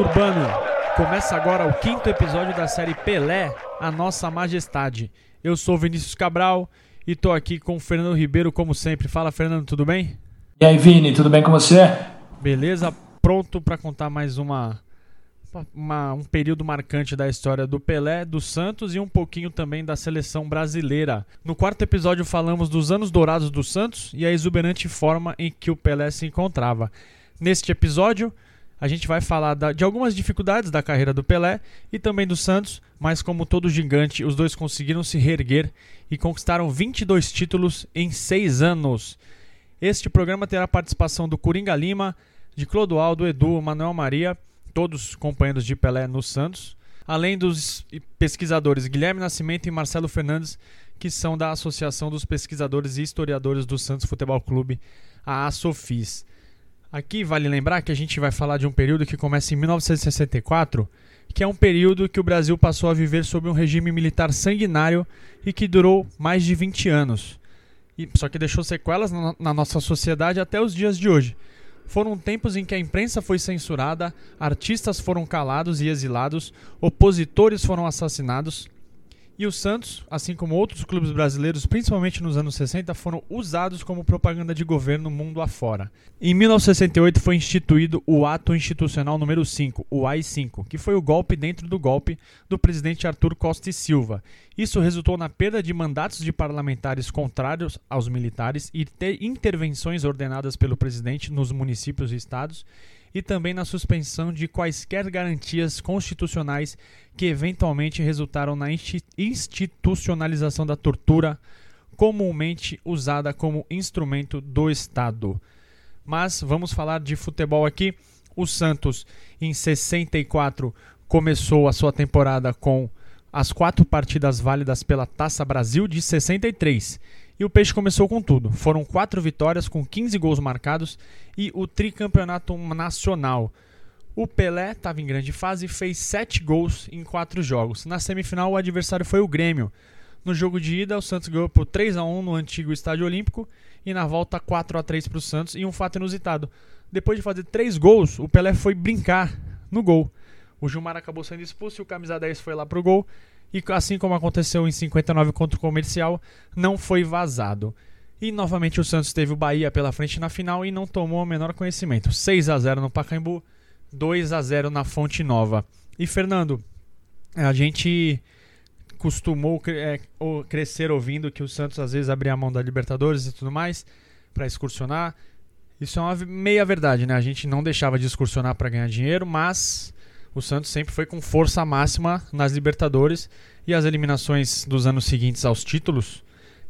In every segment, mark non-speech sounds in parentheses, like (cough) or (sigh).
Urbanos! Começa agora o quinto episódio da série Pelé, a Nossa Majestade. Eu sou Vinícius Cabral e tô aqui com o Fernando Ribeiro, como sempre. Fala, Fernando, tudo bem? E aí, Vini, tudo bem com você? Beleza? Pronto para contar mais uma, uma, um período marcante da história do Pelé, do Santos e um pouquinho também da seleção brasileira. No quarto episódio falamos dos anos dourados do Santos e a exuberante forma em que o Pelé se encontrava. Neste episódio, a gente vai falar da, de algumas dificuldades da carreira do Pelé e também do Santos, mas como todo gigante, os dois conseguiram se reerguer e conquistaram 22 títulos em 6 anos. Este programa terá a participação do Coringa Lima, de Clodoaldo, Edu, Manuel Maria, todos companheiros de Pelé no Santos, além dos pesquisadores Guilherme Nascimento e Marcelo Fernandes, que são da Associação dos Pesquisadores e Historiadores do Santos Futebol Clube, a ASOFIS. Aqui vale lembrar que a gente vai falar de um período que começa em 1964, que é um período que o Brasil passou a viver sob um regime militar sanguinário e que durou mais de 20 anos. E, só que deixou sequelas na, na nossa sociedade até os dias de hoje. Foram tempos em que a imprensa foi censurada, artistas foram calados e exilados, opositores foram assassinados, e o Santos, assim como outros clubes brasileiros, principalmente nos anos 60, foram usados como propaganda de governo mundo afora. Em 1968 foi instituído o Ato Institucional número 5, o AI-5, que foi o golpe dentro do golpe do presidente Arthur Costa e Silva. Isso resultou na perda de mandatos de parlamentares contrários aos militares e intervenções ordenadas pelo presidente nos municípios e estados e também na suspensão de quaisquer garantias constitucionais que eventualmente resultaram na institucionalização da tortura, comumente usada como instrumento do Estado. Mas vamos falar de futebol aqui. O Santos, em 64, começou a sua temporada com as quatro partidas válidas pela Taça Brasil de 63 e o Peixe começou com tudo. Foram quatro vitórias com 15 gols marcados e o tricampeonato nacional. O Pelé estava em grande fase e fez 7 gols em 4 jogos. Na semifinal, o adversário foi o Grêmio. No jogo de ida, o Santos ganhou por 3 a 1 no antigo Estádio Olímpico e na volta 4 a 3 para o Santos. E um fato inusitado: depois de fazer 3 gols, o Pelé foi brincar no gol. O Gilmar acabou sendo expulso e o camisa 10 foi lá pro gol e assim como aconteceu em 59 contra o Comercial, não foi vazado. E novamente o Santos teve o Bahia pela frente na final e não tomou o menor conhecimento. 6 a 0 no Pacaembu, 2 a 0 na Fonte Nova. E Fernando, a gente costumou é, crescer ouvindo que o Santos às vezes abria a mão da Libertadores e tudo mais para excursionar. Isso é uma meia verdade, né? A gente não deixava de excursionar para ganhar dinheiro, mas o Santos sempre foi com força máxima nas Libertadores e as eliminações dos anos seguintes aos títulos,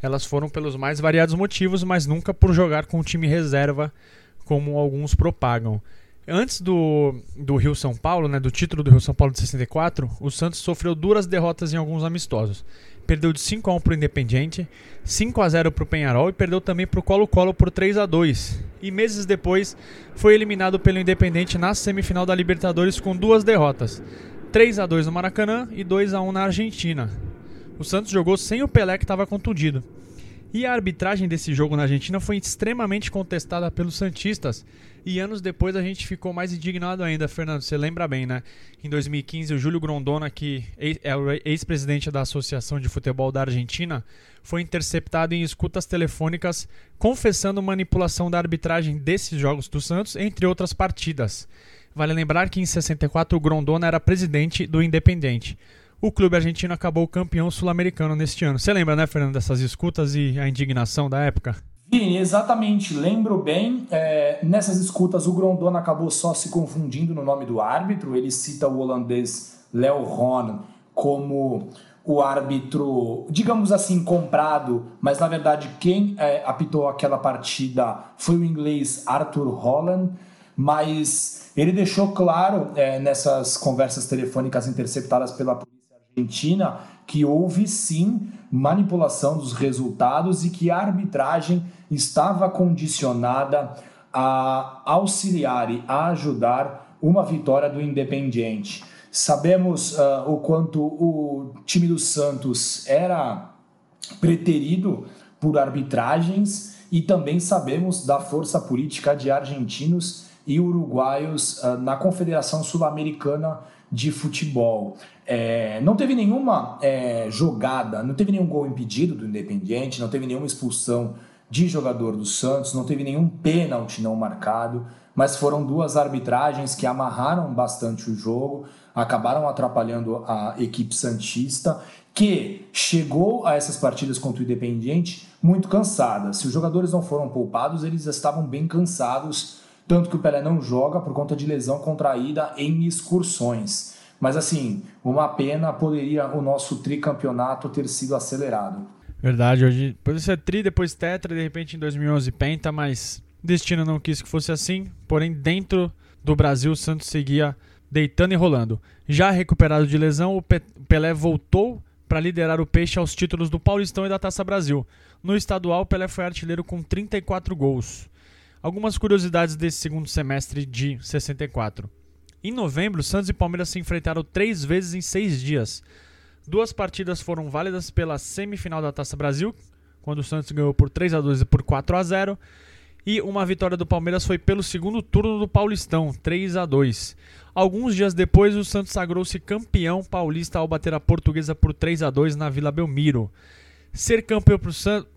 elas foram pelos mais variados motivos, mas nunca por jogar com o time reserva, como alguns propagam. Antes do, do Rio São Paulo, né, do título do Rio São Paulo de 64, o Santos sofreu duras derrotas em alguns amistosos. Perdeu de 5 a 1 para o Independiente, 5 a 0 para o Penharol e perdeu também para o Colo-Colo por 3 a 2. E meses depois foi eliminado pelo Independente na semifinal da Libertadores com duas derrotas, 3 a 2 no Maracanã e 2 a 1 na Argentina. O Santos jogou sem o Pelé que estava contundido. E a arbitragem desse jogo na Argentina foi extremamente contestada pelos Santistas. E anos depois a gente ficou mais indignado ainda, Fernando. Você lembra bem, né? Em 2015, o Júlio Grondona, que é o ex-presidente da Associação de Futebol da Argentina, foi interceptado em escutas telefônicas confessando manipulação da arbitragem desses jogos do Santos, entre outras partidas. Vale lembrar que em 64 o Grondona era presidente do Independente o clube argentino acabou campeão sul-americano neste ano. Você lembra, né, Fernando, dessas escutas e a indignação da época? Vini, exatamente. Lembro bem. É, nessas escutas, o Grondona acabou só se confundindo no nome do árbitro. Ele cita o holandês Leo Ron como o árbitro, digamos assim, comprado, mas na verdade quem é, apitou aquela partida foi o inglês Arthur Holland. Mas ele deixou claro é, nessas conversas telefônicas interceptadas pela polícia Argentina que houve sim manipulação dos resultados e que a arbitragem estava condicionada a auxiliar e a ajudar uma vitória do Independiente. Sabemos uh, o quanto o time do Santos era preterido por arbitragens e também sabemos da força política de argentinos e uruguaios uh, na Confederação Sul-Americana de Futebol. É, não teve nenhuma é, jogada, não teve nenhum gol impedido do Independiente, não teve nenhuma expulsão de jogador do Santos, não teve nenhum pênalti não marcado, mas foram duas arbitragens que amarraram bastante o jogo, acabaram atrapalhando a equipe Santista, que chegou a essas partidas contra o Independiente muito cansada. Se os jogadores não foram poupados, eles estavam bem cansados, tanto que o Pelé não joga por conta de lesão contraída em excursões. Mas assim, uma pena poderia o nosso tricampeonato ter sido acelerado. Verdade, hoje pode ser tri, depois tetra, de repente em 2011 penta, mas destino não quis que fosse assim. Porém, dentro do Brasil, o Santos seguia deitando e rolando. Já recuperado de lesão, o Pelé voltou para liderar o Peixe aos títulos do Paulistão e da Taça Brasil. No estadual, Pelé foi artilheiro com 34 gols. Algumas curiosidades desse segundo semestre de 64. Em novembro, Santos e Palmeiras se enfrentaram três vezes em seis dias. Duas partidas foram válidas pela semifinal da Taça Brasil, quando o Santos ganhou por 3 a 2 e por 4 a 0 e uma vitória do Palmeiras foi pelo segundo turno do Paulistão, 3 a 2. Alguns dias depois, o Santos sagrou-se campeão paulista ao bater a Portuguesa por 3 a 2 na Vila Belmiro. Ser campeão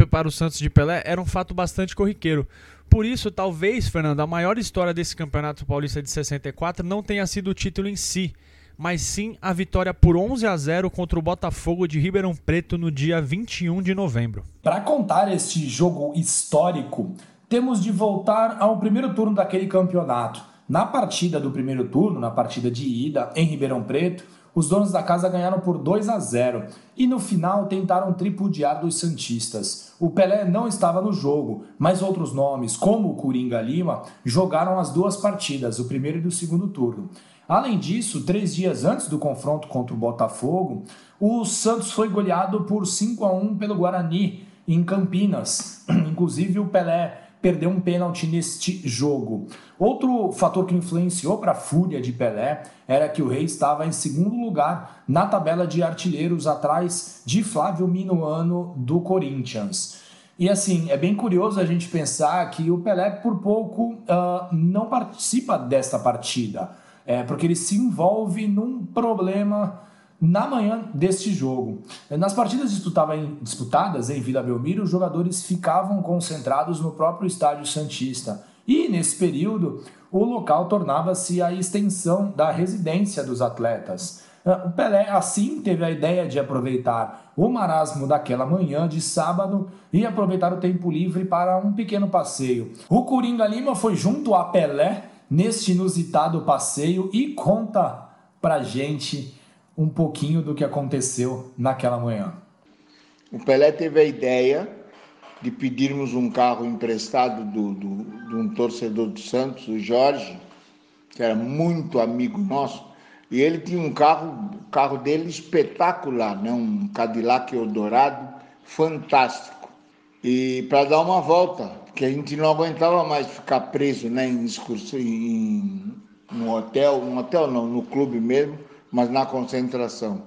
para o Santos de Pelé era um fato bastante corriqueiro. Por isso, talvez, Fernando, a maior história desse Campeonato Paulista de 64 não tenha sido o título em si, mas sim a vitória por 11 a 0 contra o Botafogo de Ribeirão Preto no dia 21 de novembro. Para contar este jogo histórico, temos de voltar ao primeiro turno daquele campeonato. Na partida do primeiro turno, na partida de ida em Ribeirão Preto, os donos da casa ganharam por 2 a 0 e no final tentaram tripudiar dos Santistas. O Pelé não estava no jogo, mas outros nomes, como o Coringa Lima, jogaram as duas partidas, o primeiro e o segundo turno. Além disso, três dias antes do confronto contra o Botafogo, o Santos foi goleado por 5 a 1 pelo Guarani em Campinas. (clears throat) Inclusive o Pelé perdeu um pênalti neste jogo. Outro fator que influenciou para a fúria de Pelé era que o Rei estava em segundo lugar na tabela de artilheiros atrás de Flávio Minuano do Corinthians. E assim, é bem curioso a gente pensar que o Pelé, por pouco, uh, não participa desta partida, é, porque ele se envolve num problema na manhã deste jogo. Nas partidas disputadas em Vila Belmiro, os jogadores ficavam concentrados no próprio estádio Santista. E nesse período, o local tornava-se a extensão da residência dos atletas. O Pelé, assim, teve a ideia de aproveitar o marasmo daquela manhã de sábado e aproveitar o tempo livre para um pequeno passeio. O Coringa Lima foi junto a Pelé neste inusitado passeio e conta pra gente um pouquinho do que aconteceu naquela manhã. O Pelé teve a ideia de pedirmos um carro emprestado do, do, de um torcedor do Santos, o Jorge, que era muito amigo nosso, e ele tinha um carro, o carro dele espetacular, né? um Cadillac Eldorado fantástico. E para dar uma volta, porque a gente não aguentava mais ficar preso né, em excursão, em, no hotel, no hotel não, no clube mesmo, mas na concentração.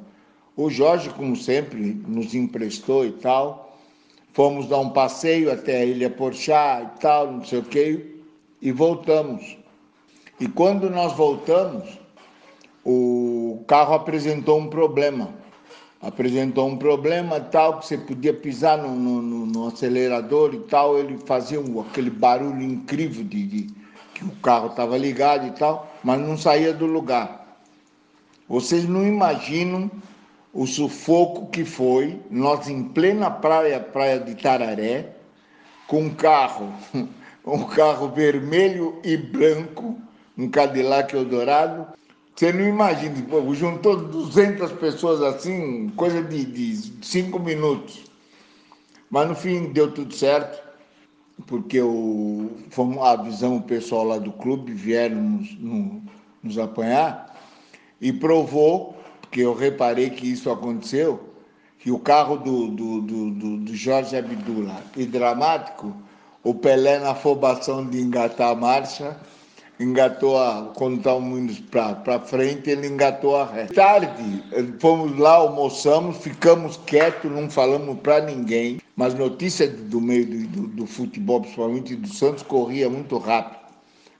O Jorge, como sempre, nos emprestou e tal. Fomos dar um passeio até a Ilha Porchá e tal, não sei o quê, e voltamos. E quando nós voltamos, o carro apresentou um problema. Apresentou um problema tal, que você podia pisar no, no, no acelerador e tal, ele fazia um, aquele barulho incrível de, de que o carro estava ligado e tal, mas não saía do lugar. Vocês não imaginam o sufoco que foi nós em plena praia, praia de Tararé, com um carro, (laughs) um carro vermelho e branco, um Cadillac Eldorado. Você não imagina, juntou 200 pessoas assim, coisa de, de cinco minutos. Mas no fim deu tudo certo, porque o, fomos, avisamos o pessoal lá do clube, vieram nos, no, nos apanhar e provou, porque eu reparei que isso aconteceu, que o carro do, do, do, do Jorge Abdullah e dramático, o Pelé na afobação de engatar a marcha, engatou a, quando estávamos para frente, ele engatou a ré. Tarde, fomos lá, almoçamos, ficamos quietos, não falamos para ninguém, mas notícia do meio do, do, do futebol, principalmente do Santos, corria muito rápido.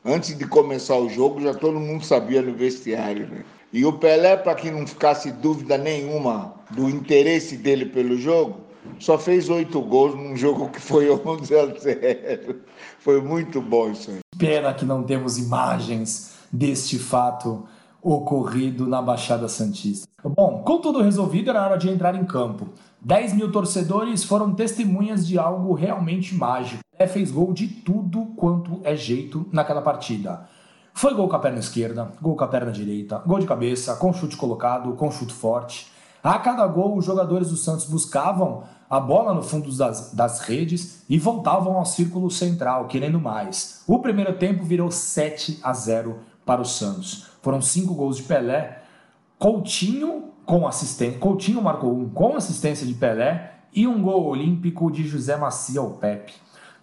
Antes de começar o jogo, já todo mundo sabia no vestiário. Né? E o Pelé, para que não ficasse dúvida nenhuma do interesse dele pelo jogo, só fez oito gols num jogo que foi (laughs) 11 a 0. Foi muito bom isso aí. Pena que não temos imagens deste fato ocorrido na Baixada Santista. Bom, com tudo resolvido, era hora de entrar em campo. 10 mil torcedores foram testemunhas de algo realmente mágico. É, fez gol de tudo quanto é jeito naquela partida. Foi gol com a perna esquerda, gol com a perna direita, gol de cabeça, com chute colocado, com chute forte. A cada gol, os jogadores do Santos buscavam a bola no fundo das, das redes e voltavam ao círculo central, querendo mais. O primeiro tempo virou 7 a 0 para o Santos. Foram cinco gols de Pelé. Coutinho com assistência. Coutinho marcou um com assistência de Pelé e um gol olímpico de José Macia ao Pepe.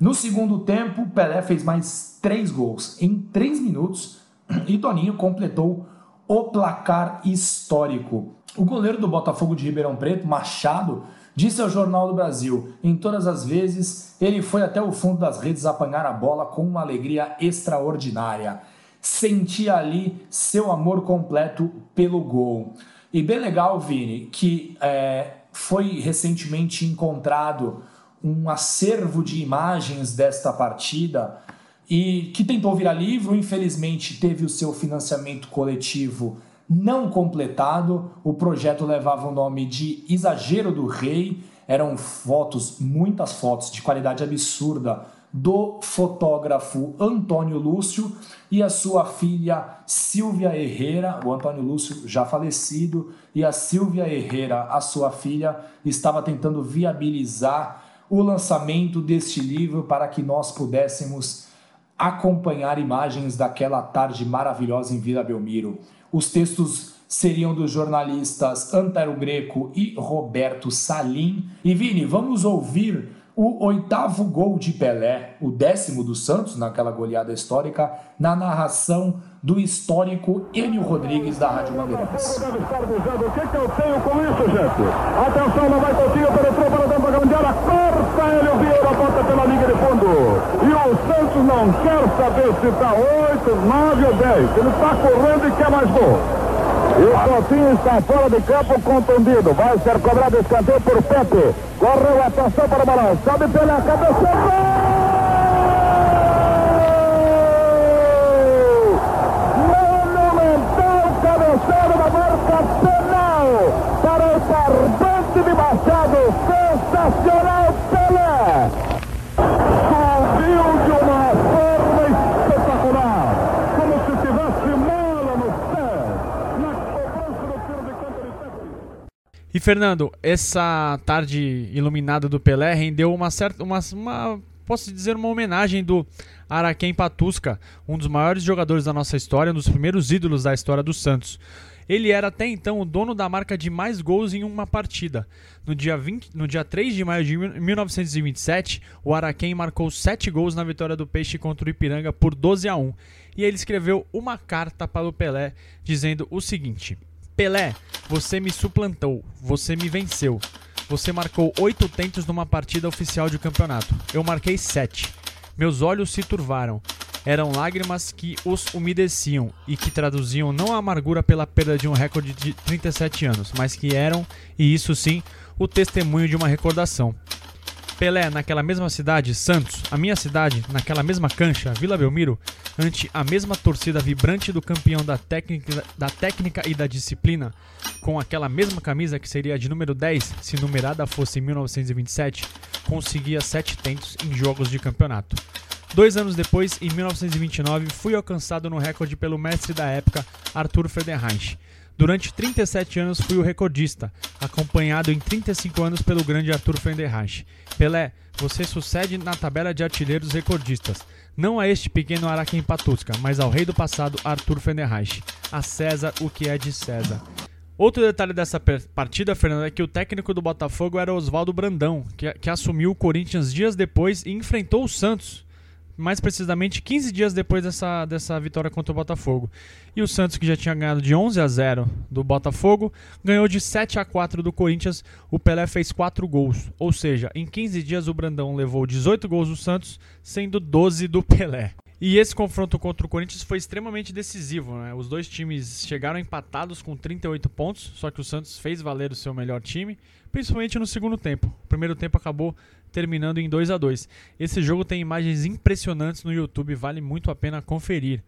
No segundo tempo, Pelé fez mais três gols em três minutos (clears throat) e Toninho completou o placar histórico. O goleiro do Botafogo de Ribeirão Preto, Machado, disse ao Jornal do Brasil: em todas as vezes ele foi até o fundo das redes apanhar a bola com uma alegria extraordinária. Sentia ali seu amor completo pelo gol. E bem legal, Vini, que é, foi recentemente encontrado um acervo de imagens desta partida e que tentou virar livro, infelizmente teve o seu financiamento coletivo não completado. O projeto levava o nome de Exagero do Rei. Eram fotos, muitas fotos de qualidade absurda do fotógrafo Antônio Lúcio e a sua filha Silvia Herrera, o Antônio Lúcio já falecido, e a Silvia Herrera, a sua filha, estava tentando viabilizar o lançamento deste livro para que nós pudéssemos acompanhar imagens daquela tarde maravilhosa em Vila Belmiro. Os textos seriam dos jornalistas Antero Greco e Roberto Salim. E Vini, vamos ouvir o oitavo gol de Pelé, o décimo do Santos naquela goleada histórica, na narração do histórico Enio Rodrigues da Rádio Bandeirantes. O que, que eu tenho com isso, gente? Atenção, não vai Coutinho, penetrou para dentro da grande área, corta ele, o Vieira bota pela linha de fundo. E o Santos não quer saber se está 8, 9 ou 10. Ele está correndo e quer mais gol. E o Coutinho está fora de campo contundido. Vai ser cobrado escanteio por Pepe. Correu a atenção para o balão. Sobe pela cabeça. Monumental cabeceiro da marca penal para o Barbante de Machado. Sensacional Pelé. Subiu de uma forma espetacular. Como se tivesse mola no pé. Na cobrança do tiro de campo de Pepe. E Fernando, essa tarde iluminada do Pelé rendeu uma certa, uma, uma posso dizer uma homenagem do Araquém Patusca, um dos maiores jogadores da nossa história, um dos primeiros ídolos da história do Santos. Ele era até então o dono da marca de mais gols em uma partida. No dia, 20, no dia 3 de maio de 1927, o Araquém marcou 7 gols na vitória do Peixe contra o Ipiranga por 12 a 1. E ele escreveu uma carta para o Pelé dizendo o seguinte: Pelé, você me suplantou, você me venceu. Você marcou oito tentos numa partida oficial de campeonato. Eu marquei sete. Meus olhos se turvaram. Eram lágrimas que os umedeciam e que traduziam não a amargura pela perda de um recorde de 37 anos, mas que eram, e isso sim, o testemunho de uma recordação. Pelé, naquela mesma cidade, Santos, a minha cidade, naquela mesma cancha, Vila Belmiro, ante a mesma torcida vibrante do campeão da técnica, da técnica e da disciplina, com aquela mesma camisa que seria de número 10, se numerada fosse em 1927, conseguia sete tentos em jogos de campeonato. Dois anos depois, em 1929, fui alcançado no recorde pelo mestre da época, Arthur Friedenreich. Durante 37 anos fui o recordista, acompanhado em 35 anos pelo grande Arthur Friedenreich. Pelé, você sucede na tabela de artilheiros recordistas, não a este pequeno Araquém Patusca, mas ao rei do passado Arthur Friedenreich. A César o que é de César. Outro detalhe dessa partida, Fernando, é que o técnico do Botafogo era Oswaldo Brandão, que, que assumiu o Corinthians dias depois e enfrentou o Santos mais precisamente 15 dias depois dessa, dessa vitória contra o Botafogo. E o Santos, que já tinha ganhado de 11 a 0 do Botafogo, ganhou de 7 a 4 do Corinthians. O Pelé fez 4 gols, ou seja, em 15 dias o Brandão levou 18 gols do Santos, sendo 12 do Pelé. E esse confronto contra o Corinthians foi extremamente decisivo. Né? Os dois times chegaram empatados com 38 pontos, só que o Santos fez valer o seu melhor time, principalmente no segundo tempo. O primeiro tempo acabou terminando em 2 a 2 Esse jogo tem imagens impressionantes no YouTube, vale muito a pena conferir.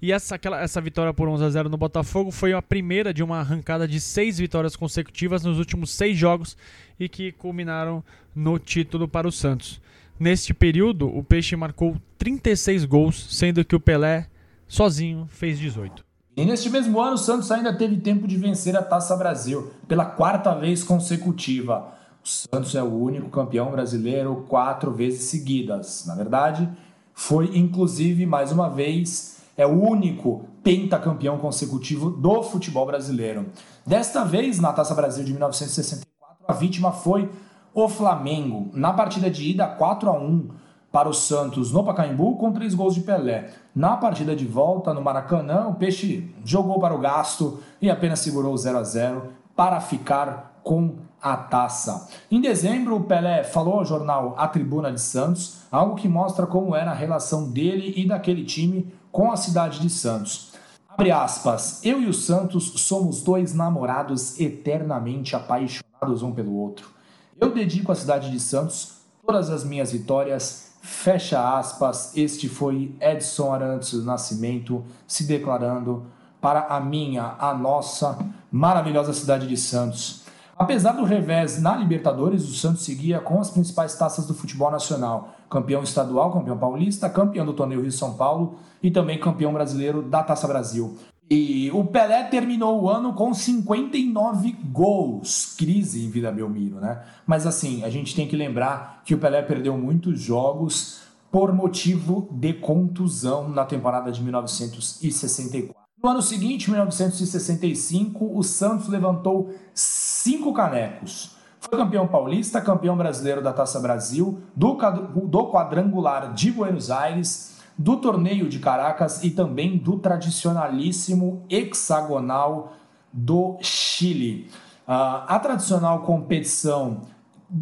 E essa, aquela, essa vitória por 11 a 0 no Botafogo foi a primeira de uma arrancada de seis vitórias consecutivas nos últimos seis jogos e que culminaram no título para o Santos. Neste período, o Peixe marcou 36 gols, sendo que o Pelé, sozinho, fez 18. E neste mesmo ano, o Santos ainda teve tempo de vencer a Taça Brasil pela quarta vez consecutiva. O Santos é o único campeão brasileiro quatro vezes seguidas. Na verdade, foi inclusive mais uma vez é o único pentacampeão consecutivo do futebol brasileiro. Desta vez, na Taça Brasil de 1964, a vítima foi o Flamengo, na partida de ida 4 a 1 para o Santos no Pacaembu com três gols de Pelé. Na partida de volta no Maracanã, o Peixe jogou para o gasto e apenas segurou 0 a 0 para ficar com a taça. Em dezembro, o Pelé falou ao jornal A Tribuna de Santos, algo que mostra como era a relação dele e daquele time com a cidade de Santos. Abre aspas, eu e o Santos somos dois namorados eternamente apaixonados um pelo outro. Eu dedico à cidade de Santos todas as minhas vitórias. Fecha aspas. Este foi Edson Arantes do Nascimento se declarando para a minha, a nossa maravilhosa cidade de Santos. Apesar do revés na Libertadores, o Santos seguia com as principais taças do futebol nacional: campeão estadual, campeão paulista, campeão do torneio Rio São Paulo e também campeão brasileiro da Taça Brasil. E o Pelé terminou o ano com 59 gols. Crise em Vida Belmiro, né? Mas assim, a gente tem que lembrar que o Pelé perdeu muitos jogos por motivo de contusão na temporada de 1964. No ano seguinte, 1965, o Santos levantou cinco canecos. Foi campeão paulista, campeão brasileiro da Taça Brasil, do quadrangular de Buenos Aires do torneio de Caracas e também do tradicionalíssimo hexagonal do Chile. Uh, a tradicional competição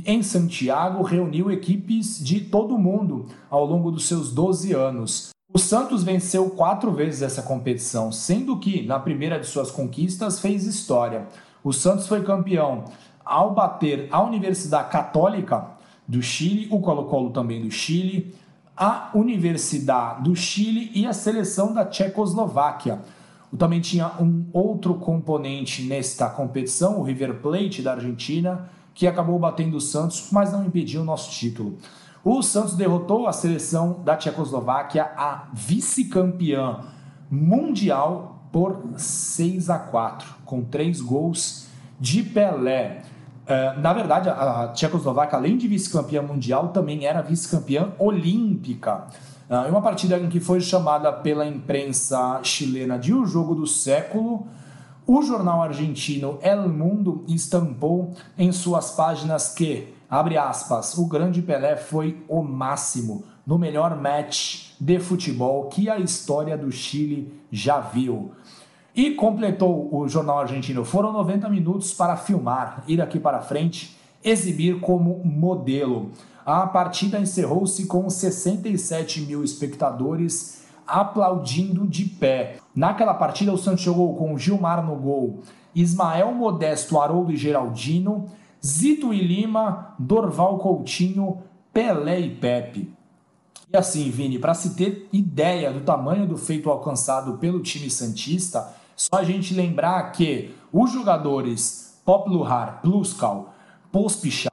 em Santiago reuniu equipes de todo o mundo ao longo dos seus 12 anos. O Santos venceu quatro vezes essa competição, sendo que na primeira de suas conquistas fez história. O Santos foi campeão ao bater a Universidade Católica do Chile, o Colo-Colo também do Chile, a Universidade do Chile e a seleção da Tchecoslováquia. Também tinha um outro componente nesta competição, o River Plate da Argentina, que acabou batendo o Santos, mas não impediu o nosso título. O Santos derrotou a seleção da Tchecoslováquia, a vice-campeã mundial, por 6 a 4, com três gols de Pelé. Uh, na verdade, a Tchecoslováquia, além de vice-campeã mundial, também era vice-campeã olímpica. Uh, uma partida em que foi chamada pela imprensa chilena de o jogo do século, o jornal argentino El Mundo estampou em suas páginas que, abre aspas, o grande Pelé foi o máximo no melhor match de futebol que a história do Chile já viu. E completou o jornal argentino. Foram 90 minutos para filmar, ir aqui para frente, exibir como modelo. A partida encerrou-se com 67 mil espectadores aplaudindo de pé. Naquela partida, o Santos jogou com Gilmar no gol, Ismael Modesto, Haroldo e Geraldino, Zito e Lima, Dorval Coutinho, Pelé e Pepe. E assim, Vini, para se ter ideia do tamanho do feito alcançado pelo time Santista, só a gente lembrar que os jogadores Popluhar, Pluskal, Pospichal,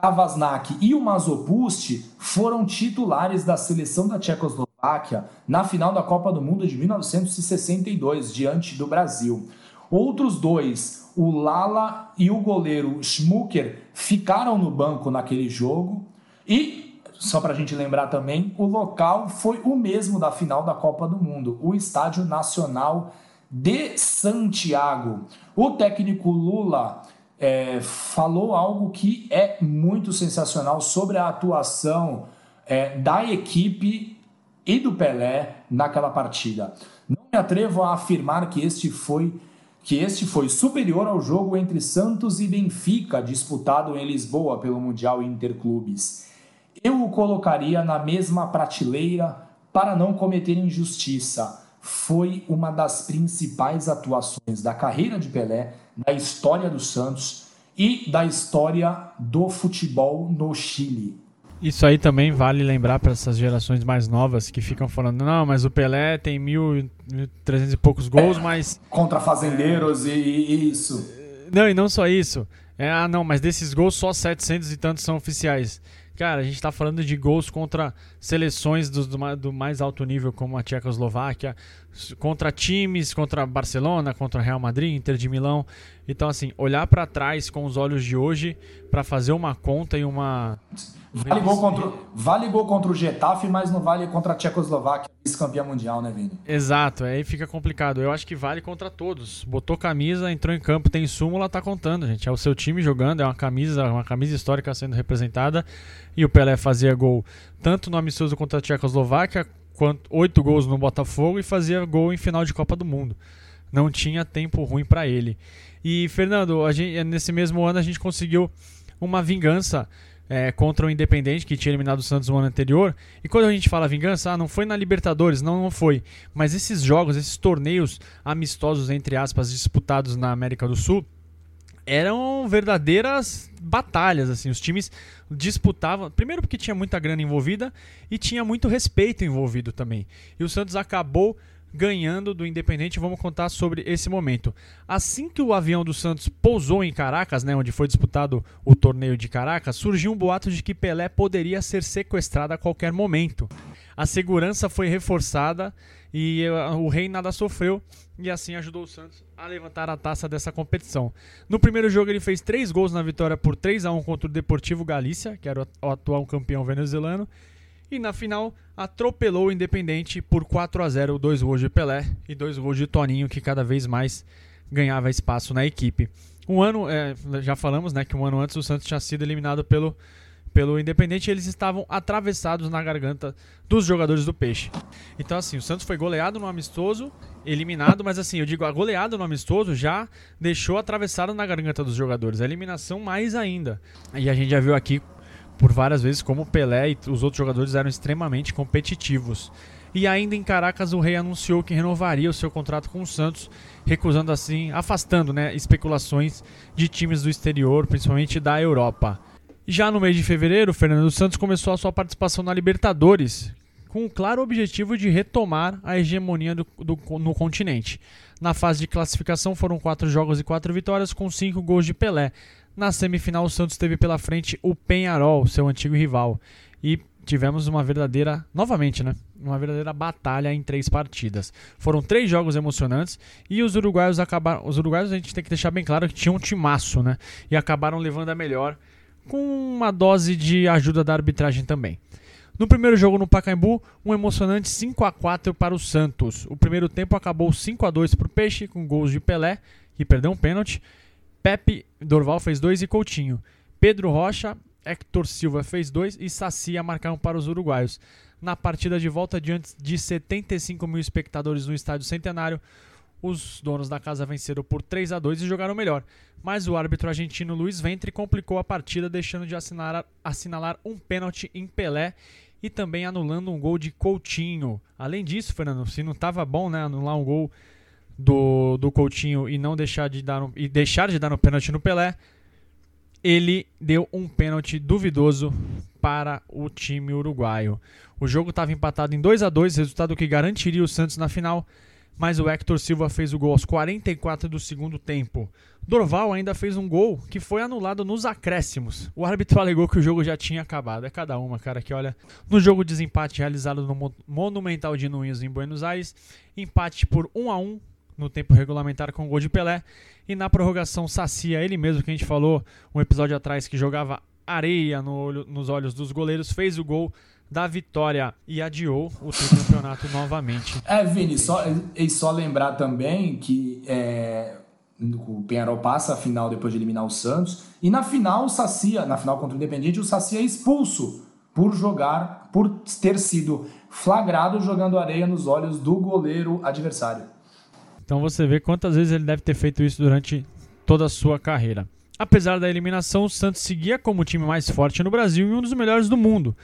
Kavasnak e o Mazopust foram titulares da seleção da Tchecoslováquia na final da Copa do Mundo de 1962, diante do Brasil. Outros dois, o Lala e o goleiro Schmucker, ficaram no banco naquele jogo. E, só para a gente lembrar também, o local foi o mesmo da final da Copa do Mundo, o Estádio Nacional de Santiago. O técnico Lula é, falou algo que é muito sensacional sobre a atuação é, da equipe e do Pelé naquela partida. Não me atrevo a afirmar que este foi que este foi superior ao jogo entre Santos e Benfica, disputado em Lisboa pelo Mundial Interclubes. Eu o colocaria na mesma prateleira para não cometer injustiça. Foi uma das principais atuações da carreira de Pelé, da história do Santos e da história do futebol no Chile. Isso aí também vale lembrar para essas gerações mais novas que ficam falando, não, mas o Pelé tem mil, mil trezentos e poucos gols, é, mas... Contra fazendeiros e, e, isso. Não, e não só isso. É, ah, não, mas desses gols só 700 e tantos são oficiais. Cara, a gente está falando de gols contra seleções do, do, do, mais alto nível, como a Tchecoslováquia, contra times, contra Barcelona, contra Real Madrid, Inter de Milão. Então, assim, olhar para trás com os olhos de hoje para fazer uma conta e uma Vale gol, contra, vale gol contra o Getafe, mas não vale contra a Tchecoslováquia, vice-campeã mundial, né, Vini? Exato, aí fica complicado. Eu acho que vale contra todos. Botou camisa, entrou em campo, tem súmula, tá contando, gente. É o seu time jogando, é uma camisa, uma camisa histórica sendo representada. E o Pelé fazia gol tanto no amistoso contra a Tchecoslováquia, quanto oito gols no Botafogo e fazia gol em final de Copa do Mundo. Não tinha tempo ruim para ele. E, Fernando, a gente, nesse mesmo ano a gente conseguiu uma vingança é, contra o Independente, que tinha eliminado o Santos no ano anterior. E quando a gente fala vingança, ah, não foi na Libertadores, não, não foi. Mas esses jogos, esses torneios amistosos, entre aspas, disputados na América do Sul, eram verdadeiras batalhas, assim, os times disputavam, primeiro porque tinha muita grana envolvida e tinha muito respeito envolvido também. E o Santos acabou ganhando do Independente. Vamos contar sobre esse momento. Assim que o avião do Santos pousou em Caracas, né, onde foi disputado o torneio de Caracas, surgiu um boato de que Pelé poderia ser sequestrado a qualquer momento. A segurança foi reforçada e eh, o rei nada sofreu e assim ajudou o Santos a levantar a taça dessa competição. No primeiro jogo ele fez três gols na vitória por 3 a 1 contra o Deportivo Galícia, que era o atual campeão venezuelano, e na final atropelou o Independente por 4 a 0 dois gols de Pelé e dois gols de Toninho, que cada vez mais ganhava espaço na equipe. Um ano, é, já falamos né, que um ano antes o Santos tinha sido eliminado pelo, pelo Independente e eles estavam atravessados na garganta dos jogadores do Peixe. Então, assim, o Santos foi goleado no amistoso, eliminado, mas assim, eu digo, a goleada no amistoso já deixou atravessado na garganta dos jogadores. A eliminação mais ainda. E a gente já viu aqui por várias vezes como Pelé e os outros jogadores eram extremamente competitivos. E ainda em Caracas o Rei anunciou que renovaria o seu contrato com o Santos, recusando assim, afastando né, especulações de times do exterior, principalmente da Europa. Já no mês de fevereiro, Fernando Santos começou a sua participação na Libertadores, com o claro objetivo de retomar a hegemonia do, do, no continente. Na fase de classificação foram quatro jogos e quatro vitórias, com cinco gols de Pelé, na semifinal, o Santos teve pela frente o Penharol, seu antigo rival. E tivemos uma verdadeira, novamente, né? Uma verdadeira batalha em três partidas. Foram três jogos emocionantes e os uruguaios acabaram. Os uruguaios a gente tem que deixar bem claro que tinham um timaço, né? E acabaram levando a melhor com uma dose de ajuda da arbitragem também. No primeiro jogo no Pacaembu, um emocionante 5 a 4 para o Santos. O primeiro tempo acabou 5 a 2 para o Peixe, com gols de Pelé, que perdeu um pênalti, Pepe Dorval fez dois e Coutinho. Pedro Rocha, Hector Silva fez dois e Sacia marcaram para os uruguaios. Na partida de volta, diante de 75 mil espectadores no Estádio Centenário, os donos da casa venceram por 3 a 2 e jogaram melhor. Mas o árbitro argentino Luiz Ventre complicou a partida, deixando de assinar, assinalar um pênalti em Pelé e também anulando um gol de Coutinho. Além disso, Fernando, se não estava bom né, anular um gol do, do Coutinho e não deixar de dar um, e deixar de dar um pênalti no Pelé, ele deu um pênalti duvidoso para o time uruguaio. O jogo estava empatado em 2 a 2, resultado que garantiria o Santos na final, mas o Hector Silva fez o gol aos 44 do segundo tempo. Dorval ainda fez um gol que foi anulado nos acréscimos. O árbitro alegou que o jogo já tinha acabado. É cada uma, cara, que olha. No jogo de desempate realizado no Monumental de Nunes em Buenos Aires, empate por 1 a 1 no tempo regulamentar com o gol de Pelé. E na prorrogação, Sacia, ele mesmo que a gente falou um episódio atrás que jogava areia no olho, nos olhos dos goleiros, fez o gol da vitória e adiou o campeonato novamente. É, Vini, só, e só lembrar também que é, o Penharol passa a final depois de eliminar o Santos, e na final o Sacia, na final contra o Independiente, o Sacia é expulso por jogar, por ter sido flagrado jogando areia nos olhos do goleiro adversário. Então você vê quantas vezes ele deve ter feito isso durante toda a sua carreira. Apesar da eliminação, o Santos seguia como o time mais forte no Brasil e um dos melhores do mundo.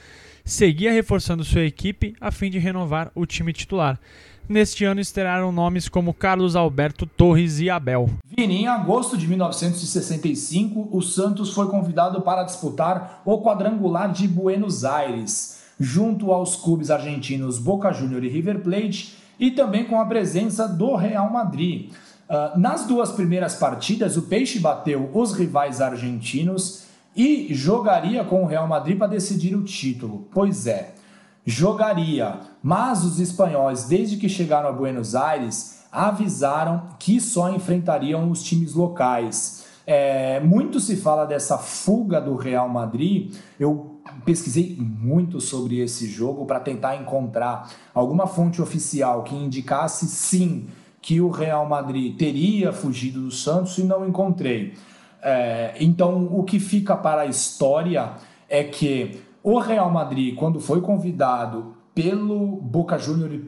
Seguia reforçando sua equipe a fim de renovar o time titular. Neste ano estrearam nomes como Carlos Alberto Torres e Abel. Vini, em agosto de 1965, o Santos foi convidado para disputar o quadrangular de Buenos Aires, junto aos clubes argentinos Boca Juniors e River Plate, e também com a presença do Real Madrid. Uh, nas duas primeiras partidas, o Peixe bateu os rivais argentinos e jogaria com o Real Madrid para decidir o título. Pois é, jogaria, mas os espanhóis, desde que chegaram a Buenos Aires, avisaram que só enfrentariam os times locais. É, muito se fala dessa fuga do Real Madrid. Eu pesquisei muito sobre esse jogo para tentar encontrar alguma fonte oficial que indicasse sim que o Real Madrid teria fugido do Santos e não encontrei. É, então, o que fica para a história é que o Real Madrid, quando foi convidado pelo Boca Juniors,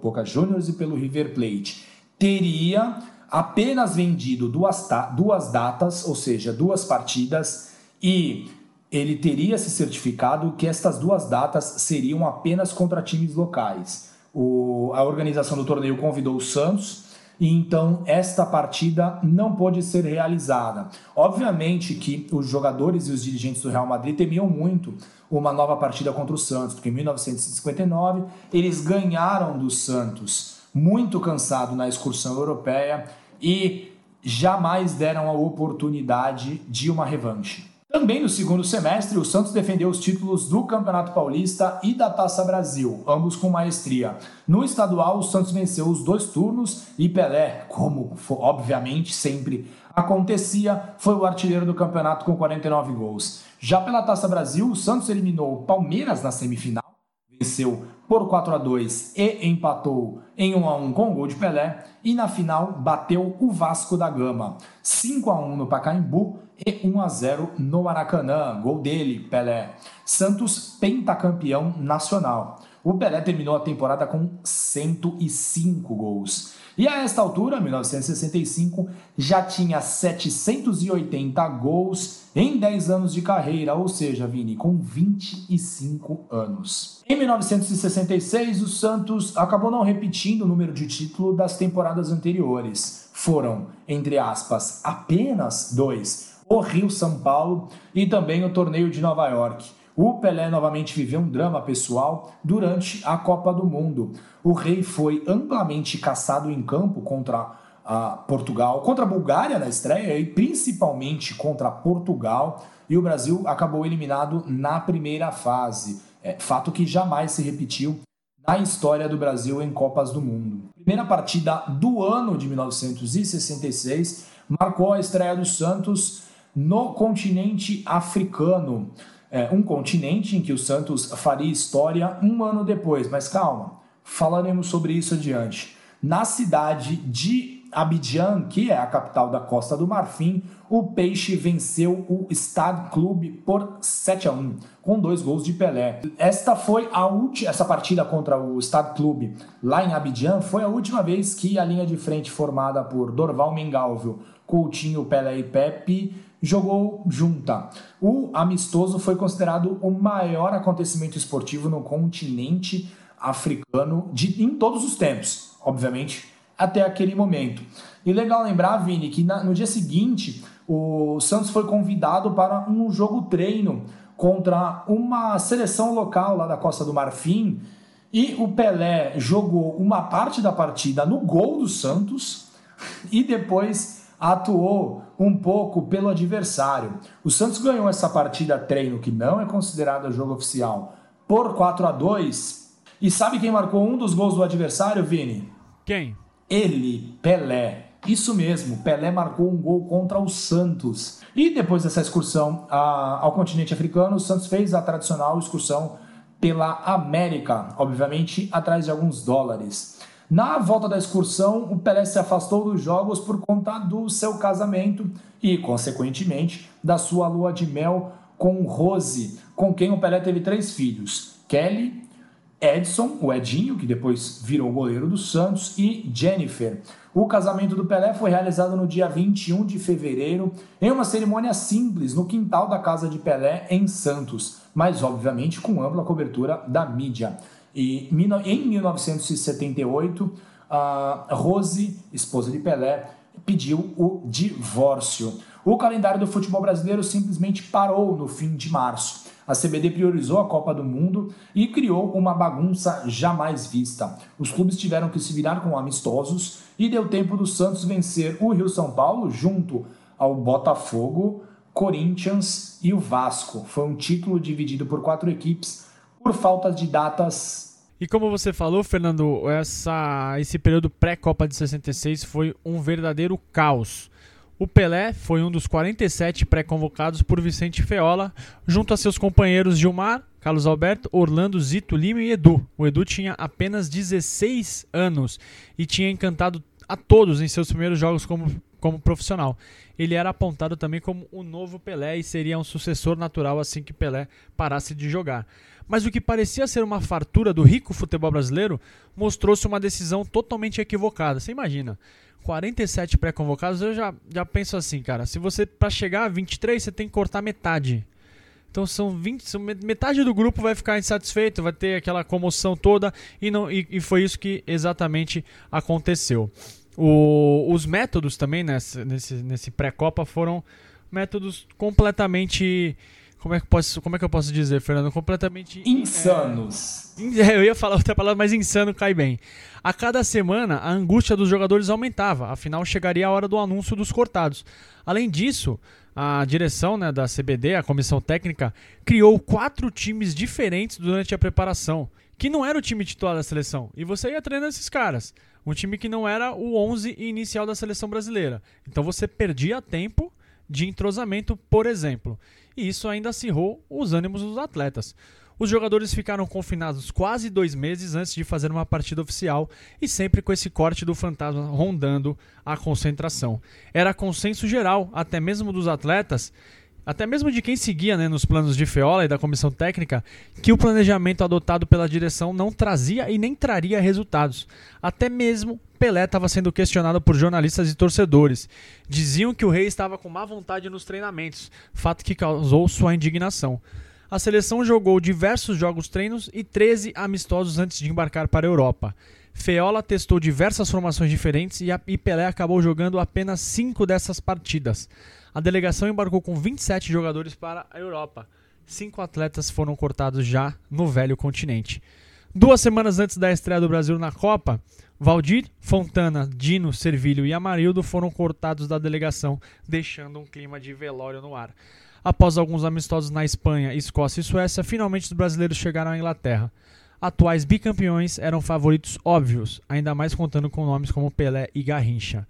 Boca Juniors e pelo River Plate, teria apenas vendido duas, duas datas, ou seja, duas partidas, e ele teria se certificado que estas duas datas seriam apenas contra times locais. O, a organização do torneio convidou o Santos e então esta partida não pôde ser realizada. Obviamente que os jogadores e os dirigentes do Real Madrid temiam muito uma nova partida contra o Santos, porque em 1959 eles ganharam do Santos muito cansado na excursão europeia e jamais deram a oportunidade de uma revanche. Também no segundo semestre, o Santos defendeu os títulos do Campeonato Paulista e da Taça Brasil, ambos com maestria. No estadual, o Santos venceu os dois turnos e Pelé, como obviamente sempre acontecia, foi o artilheiro do campeonato com 49 gols. Já pela Taça Brasil, o Santos eliminou o Palmeiras na semifinal, venceu por 4 a 2 e empatou em 1 a 1 com o gol de Pelé e na final bateu o Vasco da Gama, 5 a 1 no Pacaembu e 1 a 0 no Maracanã, gol dele, Pelé. Santos pentacampeão nacional. O Pelé terminou a temporada com 105 gols. E a esta altura, 1965, já tinha 780 gols em 10 anos de carreira, ou seja, Vini, com 25 anos. Em 1966, o Santos acabou não repetindo o número de título das temporadas anteriores. Foram, entre aspas, apenas dois: o Rio São Paulo e também o torneio de Nova York. O Pelé novamente viveu um drama pessoal durante a Copa do Mundo. O rei foi amplamente caçado em campo contra a Portugal, contra a Bulgária na estreia e principalmente contra Portugal, e o Brasil acabou eliminado na primeira fase. É, fato que jamais se repetiu na história do Brasil em Copas do Mundo. Primeira partida do ano de 1966 marcou a estreia do Santos no continente africano é, um continente em que o Santos faria história um ano depois. Mas calma, falaremos sobre isso adiante. Na cidade de Abidjan, que é a capital da Costa do Marfim, o Peixe venceu o Stade Clube por 7 a 1, com dois gols de Pelé. Esta foi a última, essa partida contra o Stade Clube lá em Abidjan foi a última vez que a linha de frente formada por Dorval Mengalvio, Coutinho, Pelé e Pepe jogou junta. O amistoso foi considerado o maior acontecimento esportivo no continente africano de, em todos os tempos, obviamente, até aquele momento. E legal lembrar, Vini, que na, no dia seguinte o Santos foi convidado para um jogo treino contra uma seleção local lá da Costa do Marfim. E o Pelé jogou uma parte da partida no gol do Santos e depois atuou um pouco pelo adversário. O Santos ganhou essa partida treino, que não é considerada jogo oficial, por 4 a 2 E sabe quem marcou um dos gols do adversário, Vini? Quem? Ele, Pelé. Isso mesmo, Pelé marcou um gol contra o Santos. E depois dessa excursão ao continente africano, o Santos fez a tradicional excursão pela América, obviamente atrás de alguns dólares. Na volta da excursão, o Pelé se afastou dos jogos por conta do seu casamento e, consequentemente, da sua lua de mel com Rose, com quem o Pelé teve três filhos: Kelly, Edson, o Edinho, que depois virou goleiro do Santos, e Jennifer. O casamento do Pelé foi realizado no dia 21 de fevereiro, em uma cerimônia simples no quintal da casa de Pelé, em Santos, mas obviamente com ampla cobertura da mídia. E em 1978, a Rose, esposa de Pelé, pediu o divórcio. O calendário do futebol brasileiro simplesmente parou no fim de março. A CBD priorizou a Copa do Mundo e criou uma bagunça jamais vista. Os clubes tiveram que se virar com amistosos e deu tempo do Santos vencer o Rio São Paulo junto ao Botafogo, Corinthians e o Vasco. Foi um título dividido por quatro equipes por falta de datas e como você falou, Fernando, essa, esse período pré-Copa de 66 foi um verdadeiro caos. O Pelé foi um dos 47 pré-convocados por Vicente Feola, junto a seus companheiros Gilmar, Carlos Alberto, Orlando, Zito, Lima e Edu. O Edu tinha apenas 16 anos e tinha encantado a todos em seus primeiros jogos como, como profissional. Ele era apontado também como o novo Pelé e seria um sucessor natural assim que Pelé parasse de jogar. Mas o que parecia ser uma fartura do rico futebol brasileiro mostrou-se uma decisão totalmente equivocada. Você imagina, 47 pré-convocados, eu já, já penso assim, cara, se você para chegar a 23, você tem que cortar metade. Então são 20, são metade do grupo vai ficar insatisfeito, vai ter aquela comoção toda e não e, e foi isso que exatamente aconteceu. O, os métodos também nesse, nesse, nesse pré-copa foram métodos completamente como é que, posso, como é que eu posso dizer, Fernando? Completamente. Insanos. É, eu ia falar outra palavra, mas insano cai bem. A cada semana, a angústia dos jogadores aumentava, afinal, chegaria a hora do anúncio dos cortados. Além disso, a direção né, da CBD, a comissão técnica, criou quatro times diferentes durante a preparação, que não era o time titular da seleção. E você ia treinando esses caras. Um time que não era o 11 inicial da seleção brasileira. Então você perdia tempo de entrosamento, por exemplo e isso ainda acirrou os ânimos dos atletas. Os jogadores ficaram confinados quase dois meses antes de fazer uma partida oficial e sempre com esse corte do fantasma rondando a concentração. Era consenso geral, até mesmo dos atletas, até mesmo de quem seguia né, nos planos de Feola e da comissão técnica, que o planejamento adotado pela direção não trazia e nem traria resultados. Até mesmo Pelé estava sendo questionado por jornalistas e torcedores. Diziam que o rei estava com má vontade nos treinamentos, fato que causou sua indignação. A seleção jogou diversos jogos treinos e 13 amistosos antes de embarcar para a Europa. Feola testou diversas formações diferentes e, a, e Pelé acabou jogando apenas 5 dessas partidas. A delegação embarcou com 27 jogadores para a Europa. Cinco atletas foram cortados já no velho continente. Duas semanas antes da estreia do Brasil na Copa, Valdir, Fontana, Dino, Servilho e Amarildo foram cortados da delegação, deixando um clima de velório no ar. Após alguns amistosos na Espanha, Escócia e Suécia, finalmente os brasileiros chegaram à Inglaterra. Atuais bicampeões eram favoritos óbvios, ainda mais contando com nomes como Pelé e Garrincha.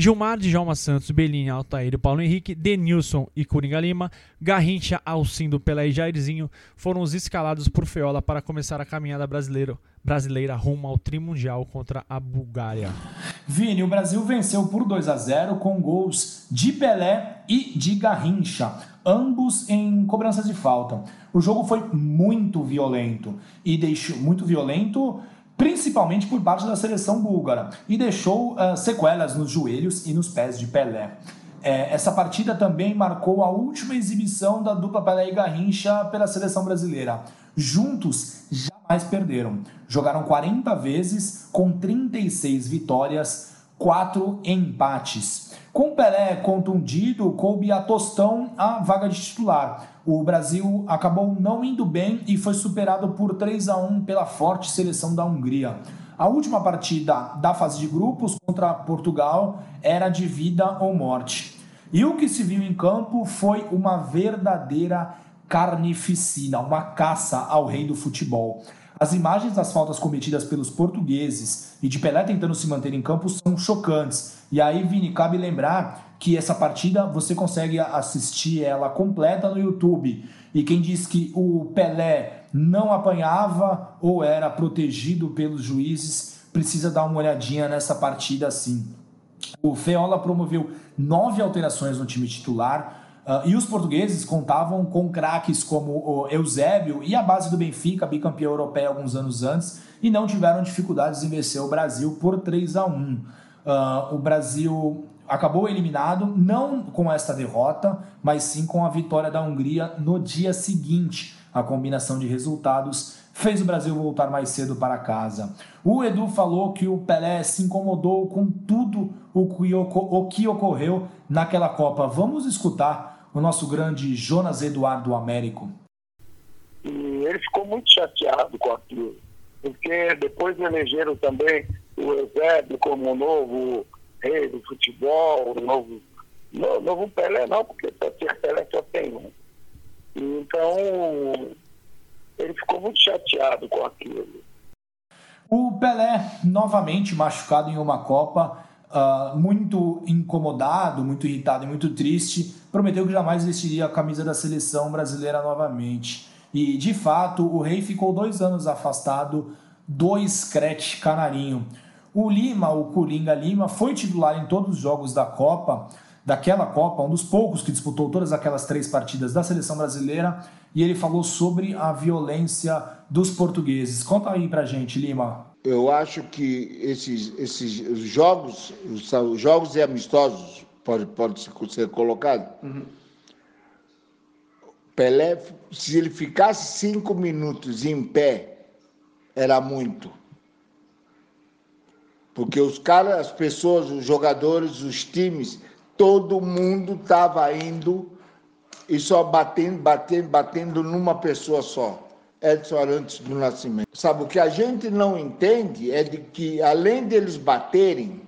Gilmar, Djalma Santos, Belinha, Altair Paulo Henrique, Denilson e Coringa Lima, Garrincha, Alcindo, Pelé e Jairzinho foram os escalados por Feola para começar a caminhada brasileira, brasileira rumo ao trimundial contra a Bulgária. Vini, o Brasil venceu por 2 a 0 com gols de Pelé e de Garrincha, ambos em cobranças de falta. O jogo foi muito violento e deixou muito violento principalmente por parte da seleção búlgara, e deixou uh, sequelas nos joelhos e nos pés de Pelé. É, essa partida também marcou a última exibição da dupla Pelé e Garrincha pela seleção brasileira. Juntos, jamais perderam. Jogaram 40 vezes, com 36 vitórias, 4 empates. Com Pelé contundido, coube a Tostão a vaga de titular. O Brasil acabou não indo bem e foi superado por 3 a 1 pela forte seleção da Hungria. A última partida da fase de grupos contra Portugal era de vida ou morte. E o que se viu em campo foi uma verdadeira carnificina, uma caça ao rei do futebol. As imagens das faltas cometidas pelos portugueses e de Pelé tentando se manter em campo são chocantes. E aí, Vini, cabe lembrar que essa partida você consegue assistir ela completa no YouTube. E quem diz que o Pelé não apanhava ou era protegido pelos juízes, precisa dar uma olhadinha nessa partida sim. O Feola promoveu nove alterações no time titular Uh, e os portugueses contavam com craques como o Eusébio e a base do Benfica, bicampeão europeia alguns anos antes, e não tiveram dificuldades em vencer o Brasil por 3 a 1. Uh, ah, o Brasil acabou eliminado, não com esta derrota, mas sim com a vitória da Hungria no dia seguinte. A combinação de resultados fez o Brasil voltar mais cedo para casa. O Edu falou que o Pelé se incomodou com tudo o que ocorreu naquela Copa. Vamos escutar o nosso grande Jonas Eduardo Américo? E ele ficou muito chateado com aquilo, porque depois elegeram também o Eusébio como o novo rei do futebol, o novo, no, novo Pelé não, porque para ter Pelé só tem um. Então, ele ficou muito chateado com aquilo. O Pelé, novamente machucado em uma Copa, uh, muito incomodado, muito irritado e muito triste, prometeu que jamais vestiria a camisa da seleção brasileira novamente. E, de fato, o rei ficou dois anos afastado do Scratch Canarinho. O Lima, o Coringa Lima, foi titular em todos os jogos da Copa, daquela Copa, um dos poucos que disputou todas aquelas três partidas da seleção brasileira, e ele falou sobre a violência dos portugueses. Conta aí pra gente, Lima eu acho que esses, esses jogos, os jogos e amistosos, pode, pode ser colocado. Uhum. Pelé, se ele ficasse cinco minutos em pé, era muito. Porque os caras, as pessoas, os jogadores, os times, todo mundo estava indo e só batendo, batendo, batendo numa pessoa só. Edson Arantes do Nascimento. Sabe, o que a gente não entende é de que, além deles baterem,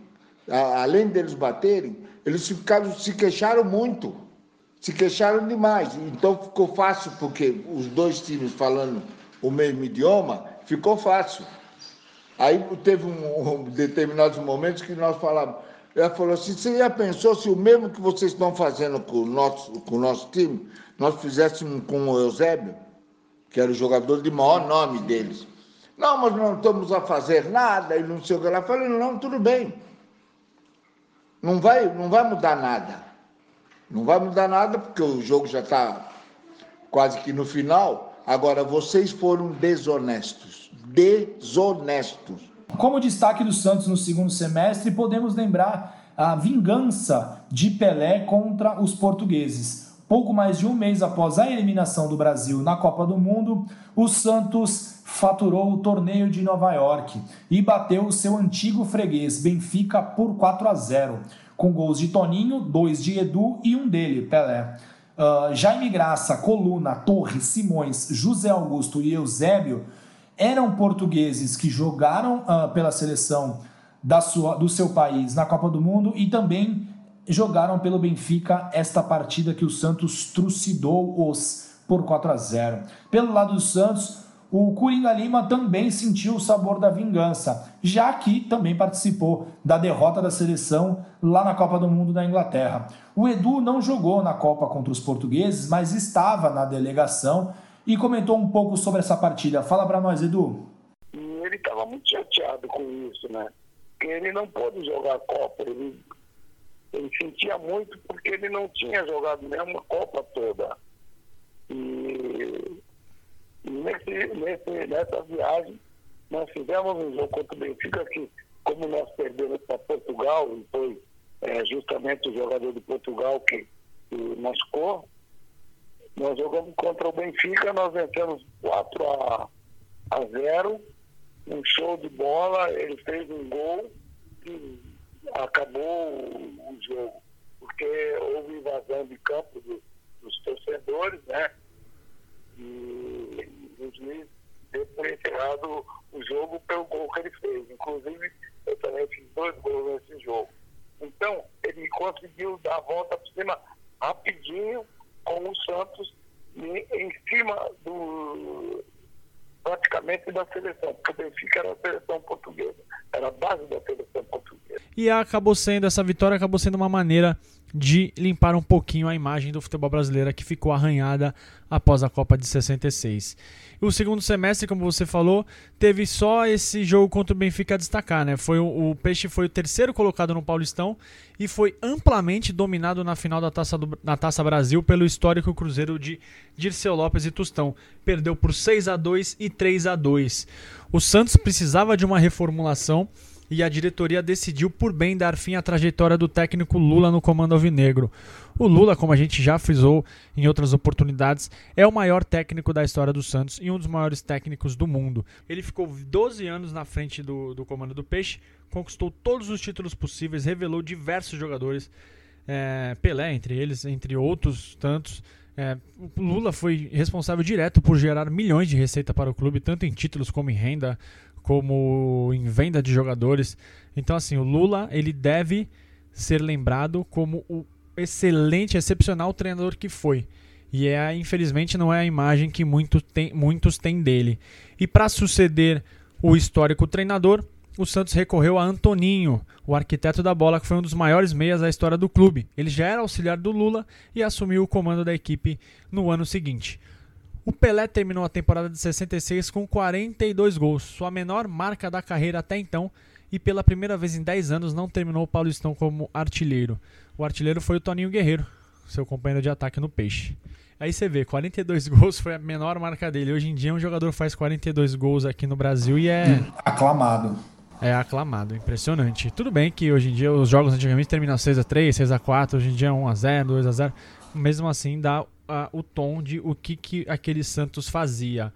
além deles baterem, eles ficaram, se queixaram muito, se queixaram demais. Então ficou fácil, porque os dois times falando o mesmo idioma, ficou fácil. Aí teve um, um determinados momentos que nós falamos, ela falou assim, você já pensou se o mesmo que vocês estão fazendo com o nosso, com o nosso time, nós fizéssemos com o Eusébio? Que era o jogador de maior nome deles. Não, mas não estamos a fazer nada e não sei o que. Ela falou, não, tudo bem. Não vai, não vai mudar nada. Não vai mudar nada porque o jogo já está quase que no final. Agora, vocês foram desonestos. Desonestos. Como destaque do Santos no segundo semestre, podemos lembrar a vingança de Pelé contra os portugueses. Pouco mais de um mês após a eliminação do Brasil na Copa do Mundo, o Santos faturou o torneio de Nova York e bateu o seu antigo freguês Benfica por 4 a 0, com gols de Toninho, dois de Edu e um dele, Pelé. Uh, Jaime Graça, Coluna, Torres, Simões, José Augusto e Eusébio eram portugueses que jogaram uh, pela seleção sua, do seu país na Copa do Mundo e também jogaram pelo Benfica esta partida que o Santos trucidou-os por 4 a 0. Pelo lado do Santos, o Coringa Lima também sentiu o sabor da vingança, já que também participou da derrota da seleção lá na Copa do Mundo da Inglaterra. O Edu não jogou na Copa contra os portugueses, mas estava na delegação e comentou um pouco sobre essa partida. Fala para nós, Edu. Ele estava muito chateado com isso, né? Porque ele não pôde jogar a Copa, ele ele sentia muito porque ele não tinha jogado nenhuma Copa toda. E, e nesse, nesse, nessa viagem, nós fizemos um jogo contra o Benfica que, como nós perdemos para Portugal, e foi é, justamente o jogador de Portugal que, que machucou, nós jogamos contra o Benfica, nós vencemos 4 a, a 0, um show de bola, ele fez um gol e acabou o jogo, porque houve invasão de campo do, dos torcedores, né? E, o juiz deu por encerrado o jogo pelo gol que ele fez. Inclusive, eu também fiz dois gols nesse jogo. Então, ele conseguiu dar a volta por cima rapidinho com o Santos em, em cima do praticamente da seleção, porque o Benfica era a seleção portuguesa, era a base da seleção portuguesa. E acabou sendo, essa vitória acabou sendo uma maneira de limpar um pouquinho a imagem do futebol brasileiro que ficou arranhada após a Copa de 66. O segundo semestre, como você falou, teve só esse jogo contra o Benfica a destacar, né? Foi o, o Peixe foi o terceiro colocado no Paulistão e foi amplamente dominado na final da Taça, do, na Taça Brasil pelo histórico Cruzeiro de Dirceu Lopes e Tustão. Perdeu por 6 a 2 e 3 a 2. O Santos precisava de uma reformulação e a diretoria decidiu por bem dar fim à trajetória do técnico Lula no comando alvinegro. O Lula, como a gente já frisou em outras oportunidades, é o maior técnico da história do Santos e um dos maiores técnicos do mundo. Ele ficou 12 anos na frente do, do comando do Peixe, conquistou todos os títulos possíveis, revelou diversos jogadores, é, Pelé entre eles, entre outros tantos. É, o Lula foi responsável direto por gerar milhões de receita para o clube, tanto em títulos como em renda, como em venda de jogadores. Então, assim, o Lula ele deve ser lembrado como o excelente, excepcional treinador que foi. E é, infelizmente, não é a imagem que muito tem, muitos têm dele. E para suceder o histórico treinador, o Santos recorreu a Antoninho, o arquiteto da bola, que foi um dos maiores meias da história do clube. Ele já era auxiliar do Lula e assumiu o comando da equipe no ano seguinte. O Pelé terminou a temporada de 66 com 42 gols, sua menor marca da carreira até então, e pela primeira vez em 10 anos não terminou o Paulistão como artilheiro. O artilheiro foi o Toninho Guerreiro, seu companheiro de ataque no Peixe. Aí você vê, 42 (laughs) gols foi a menor marca dele. Hoje em dia um jogador faz 42 gols aqui no Brasil e é aclamado. É aclamado, impressionante. Tudo bem que hoje em dia os jogos antigamente terminam 6 a 3, 6 a 4, hoje em dia é 1 a 0, 2 a 0. Mesmo assim dá o tom de o que, que aquele Santos fazia.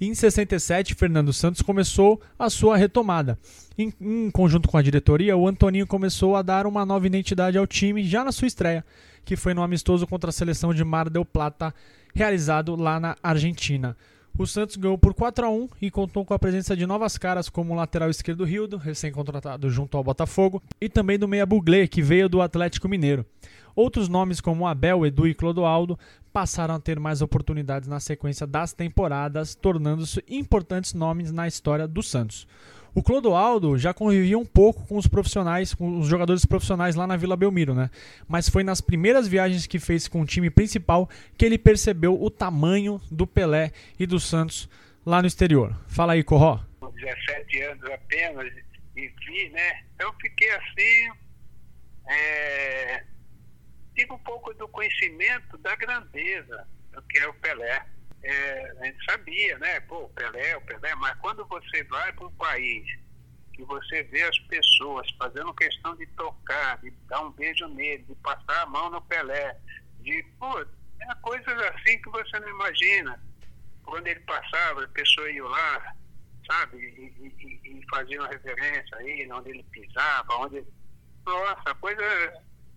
Em 67, Fernando Santos começou a sua retomada. Em, em, conjunto com a diretoria, o Antoninho começou a dar uma nova identidade ao time já na sua estreia, que foi no amistoso contra a seleção de Mar del Plata, realizado lá na Argentina. O Santos ganhou por 4 a 1 e contou com a presença de novas caras como o lateral esquerdo Rildo, recém-contratado junto ao Botafogo, e também do meia Buglé, que veio do Atlético Mineiro. Outros nomes como Abel, Edu e Clodoaldo passaram a ter mais oportunidades na sequência das temporadas, tornando-se importantes nomes na história do Santos. O Clodoaldo já convivia um pouco com os profissionais, com os jogadores profissionais lá na Vila Belmiro, né? Mas foi nas primeiras viagens que fez com o time principal que ele percebeu o tamanho do Pelé e do Santos lá no exterior. Fala aí, Corró. 17 anos apenas e vi, né? Eu fiquei assim, é, tive um pouco do conhecimento da grandeza do que é o Pelé. É, a gente sabia, né? Pô, o Pelé, o Pelé, mas quando você vai para um país que você vê as pessoas fazendo questão de tocar, de dar um beijo nele, de passar a mão no Pelé, de, pô, é coisas assim que você não imagina. Quando ele passava, a pessoa ia lá, sabe, e, e, e fazia uma reverência aí, onde ele pisava, onde. Nossa, coisa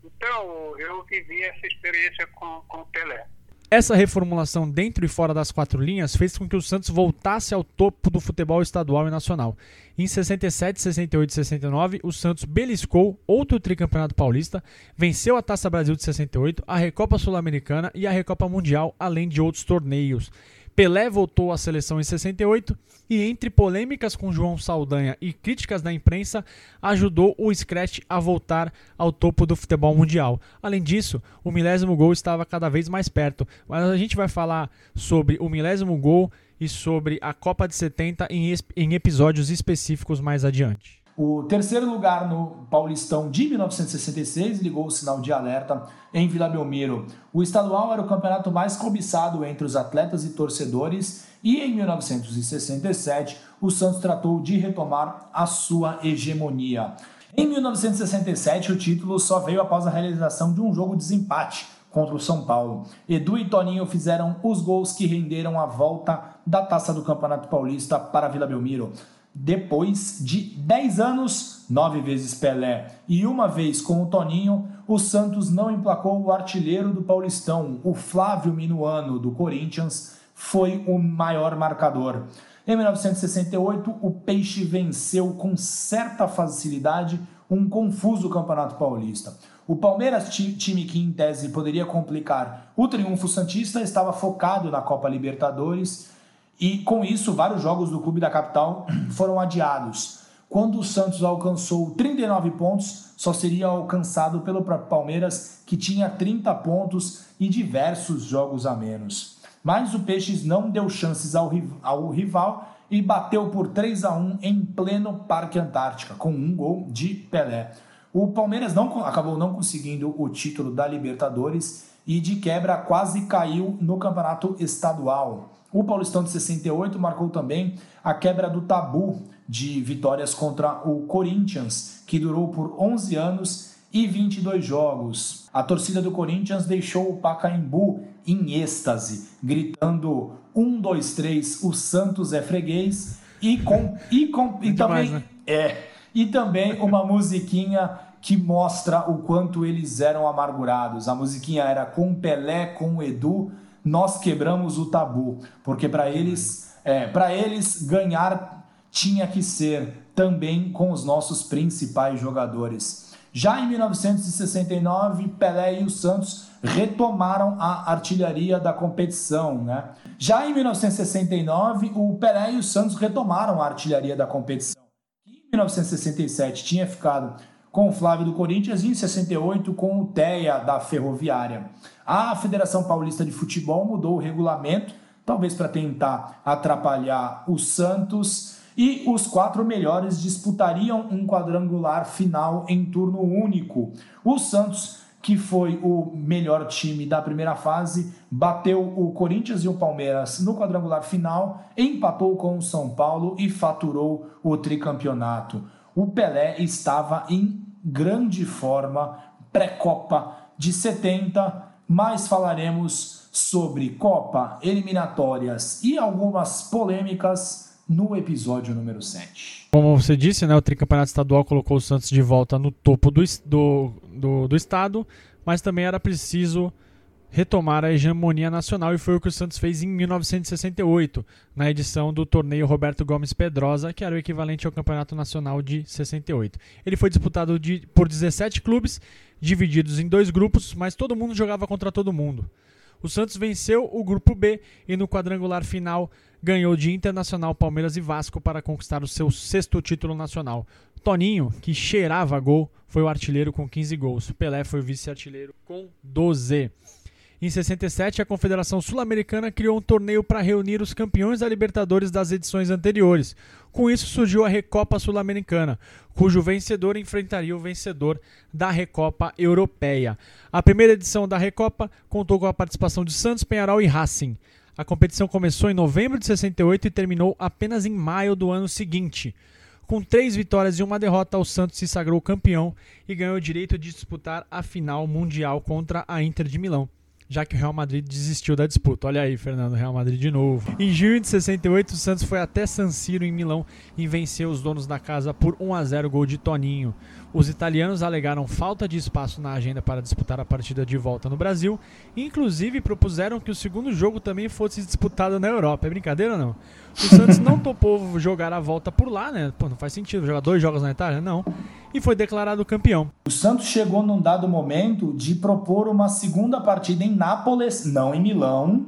então, eu vivi essa experiência com, com o Pelé. Essa reformulação dentro e fora das quatro linhas fez com que o Santos voltasse ao topo do futebol estadual e nacional. Em 67, 68 e 69, o Santos beliscou outro tricampeonato paulista, venceu a Taça Brasil de 68, a Recopa Sul-Americana e a Recopa Mundial, além de outros torneios. Pelé voltou à seleção em 68 e, entre polêmicas com João Saldanha e críticas da imprensa, ajudou o Scratch a voltar ao topo do futebol mundial. Além disso, o milésimo gol estava cada vez mais perto. Mas a gente vai falar sobre o milésimo gol e sobre a Copa de 70 em, em episódios específicos mais adiante. O terceiro lugar no Paulistão de 1966 ligou o sinal de alerta em Vila Belmiro. O estadual era o campeonato mais cobiçado entre os atletas e torcedores e em 1967 o Santos tratou de retomar a sua hegemonia. Em 1967 o título só veio após a realização de um jogo de desempate contra o São Paulo. Edu e Toninho fizeram os gols que renderam a volta da taça do Campeonato Paulista para Vila Belmiro. Depois de 10 anos, nove vezes Pelé e uma vez com o Toninho, o Santos não emplacou o artilheiro do Paulistão, o Flávio Minuano, do Corinthians, foi o maior marcador. Em 1968, o Peixe venceu com certa facilidade um confuso Campeonato Paulista. O Palmeiras, time que em tese poderia complicar o triunfo Santista, estava focado na Copa Libertadores e com isso, vários jogos do clube da capital foram adiados. quando o Santos alcançou 39 pontos, só seria alcançado pelo Palmeiras, que tinha 30 pontos e diversos jogos a menos. Mas o Peixes não deu chances ao, ao rival e bateu por 3 a 1 em pleno Parque Antártica, com um gol de Pelé. O Palmeiras não, acabou não conseguindo o título da Libertadores e de quebra quase caiu no campeonato estadual. O Paulistão de 68 marcou também a quebra do tabu de vitórias contra o Corinthians, que durou por 11 anos e 22 jogos. A torcida do Corinthians deixou o Pacaembu em êxtase, gritando 1, 2, 3, o Santos é freguês e com e, com, e também né? é e também uma musiquinha que mostra o quanto eles eram amargurados. A musiquinha era com Pelé, com Edu, nós quebramos o tabu, porque para eles, é, para eles ganhar tinha que ser também com os nossos principais jogadores. Já em 1969, Pelé e o Santos retomaram a artilharia da competição, né? Já em 1969, o Pelé e o Santos retomaram a artilharia da competição. Em 1967 tinha ficado com o Flávio do Corinthians e em 68 com o Teia da Ferroviária. A Federação Paulista de Futebol mudou o regulamento, talvez para tentar atrapalhar o Santos, e os quatro melhores disputariam um quadrangular final em turno único. O Santos, que foi o melhor time da primeira fase, bateu o Corinthians e o Palmeiras no quadrangular final, empatou com o São Paulo e faturou o tricampeonato. O Pelé estava em grande forma pré-Copa de 70, mas falaremos sobre Copa, eliminatórias e algumas polêmicas no episódio número 7. Como você disse, né, o tricampeonato estadual colocou o Santos de volta no topo do, do, do, do estado, mas também era preciso retomar a hegemonia nacional e foi o que o Santos fez em 1968, na edição do torneio Roberto Gomes Pedrosa, que era o equivalente ao Campeonato Nacional de 68. Ele foi disputado de, por 17 clubes, divididos em dois grupos, mas todo mundo jogava contra todo mundo. O Santos venceu o grupo B e no quadrangular final ganhou de Internacional, Palmeiras e Vasco para conquistar o seu sexto título nacional. Toninho, que cheirava gol, foi o artilheiro com 15 gols. Pelé foi o vice-artilheiro com 12. Em 67, a Confederação Sul-Americana criou um torneio para reunir os campeões da Libertadores das edições anteriores. Com isso surgiu a Recopa Sul-Americana, cujo vencedor enfrentaria o vencedor da Recopa Europeia. A primeira edição da Recopa contou com a participação de Santos, Penharol e Racing. A competição começou em novembro de 68 e terminou apenas em maio do ano seguinte. Com três vitórias e uma derrota, o Santos se sagrou campeão e ganhou o direito de disputar a final mundial contra a Inter de Milão já que o Real Madrid desistiu da disputa. Olha aí, Fernando, Real Madrid de novo. Em junho de 68, o Santos foi até San Siro, em Milão, e venceu os donos da casa por 1 a 0 gol de Toninho. Os italianos alegaram falta de espaço na agenda para disputar a partida de volta no Brasil, e inclusive propuseram que o segundo jogo também fosse disputado na Europa. É brincadeira ou não? O Santos não topou jogar a volta por lá, né? Pô, não faz sentido jogar dois jogos na Itália, não. E foi declarado campeão. O Santos chegou num dado momento de propor uma segunda partida em Nápoles, não em Milão,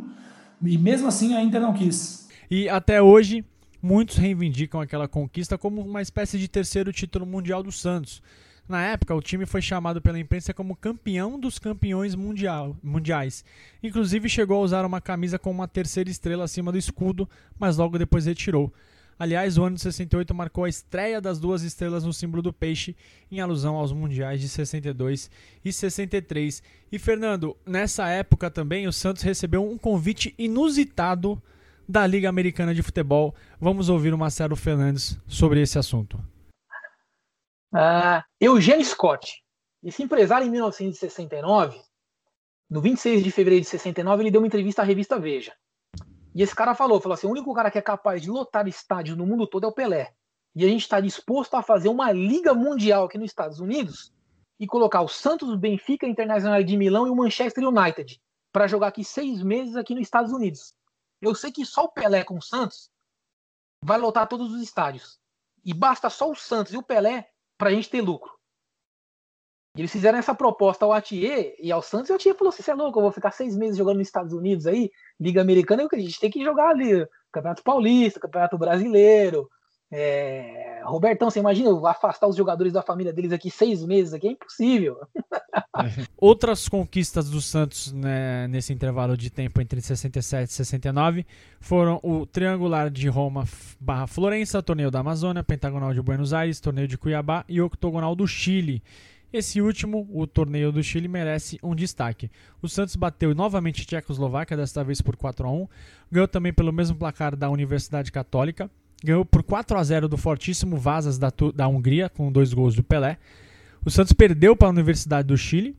e mesmo assim a Inter não quis. E até hoje, muitos reivindicam aquela conquista como uma espécie de terceiro título mundial do Santos. Na época, o time foi chamado pela imprensa como campeão dos campeões mundial, mundiais. Inclusive, chegou a usar uma camisa com uma terceira estrela acima do escudo, mas logo depois retirou. Aliás, o ano de 68 marcou a estreia das duas estrelas no símbolo do peixe, em alusão aos mundiais de 62 e 63. E Fernando, nessa época também o Santos recebeu um convite inusitado da Liga Americana de Futebol. Vamos ouvir o Marcelo Fernandes sobre esse assunto. Uh, Eugênio Scott, esse empresário em 1969, no 26 de fevereiro de 69, ele deu uma entrevista à revista Veja. E esse cara falou, falou assim, o único cara que é capaz de lotar estádios no mundo todo é o Pelé. E a gente está disposto a fazer uma liga mundial aqui nos Estados Unidos e colocar o Santos, o Benfica Internacional de Milão e o Manchester United para jogar aqui seis meses aqui nos Estados Unidos. Eu sei que só o Pelé com o Santos vai lotar todos os estádios. E basta só o Santos e o Pelé para a gente ter lucro. E eles fizeram essa proposta ao Atier e ao Santos, e o Atier falou assim: você é louco, eu vou ficar seis meses jogando nos Estados Unidos aí, Liga Americana, a gente tem que jogar ali, Campeonato Paulista, Campeonato Brasileiro. É, Robertão, você imagina afastar os jogadores da família deles aqui seis meses aqui? É impossível. (laughs) Outras conquistas do Santos né, nesse intervalo de tempo entre 67 e 69 foram o Triangular de Roma barra Florença, Torneio da Amazônia, Pentagonal de Buenos Aires, Torneio de Cuiabá e Octogonal do Chile. Esse último, o Torneio do Chile, merece um destaque. O Santos bateu novamente a Tchecoslováquia, desta vez por 4 a 1 ganhou também pelo mesmo placar da Universidade Católica, ganhou por 4 a 0 do fortíssimo Vazas da, da Hungria, com dois gols do Pelé. O Santos perdeu para a Universidade do Chile,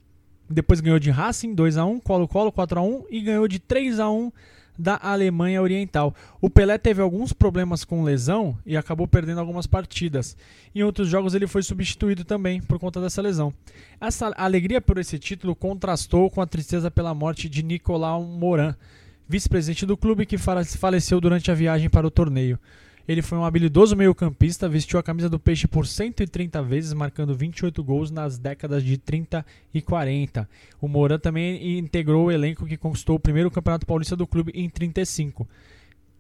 depois ganhou de Racing 2 a 1, Colo-Colo 4 a 1 e ganhou de 3 a 1 da Alemanha Oriental. O Pelé teve alguns problemas com lesão e acabou perdendo algumas partidas. Em outros jogos ele foi substituído também por conta dessa lesão. Essa alegria por esse título contrastou com a tristeza pela morte de Nicolau Moran, vice-presidente do clube que faleceu durante a viagem para o torneio. Ele foi um habilidoso meio-campista, vestiu a camisa do Peixe por 130 vezes, marcando 28 gols nas décadas de 30 e 40. O Moura também integrou o elenco que conquistou o primeiro Campeonato Paulista do clube em 35.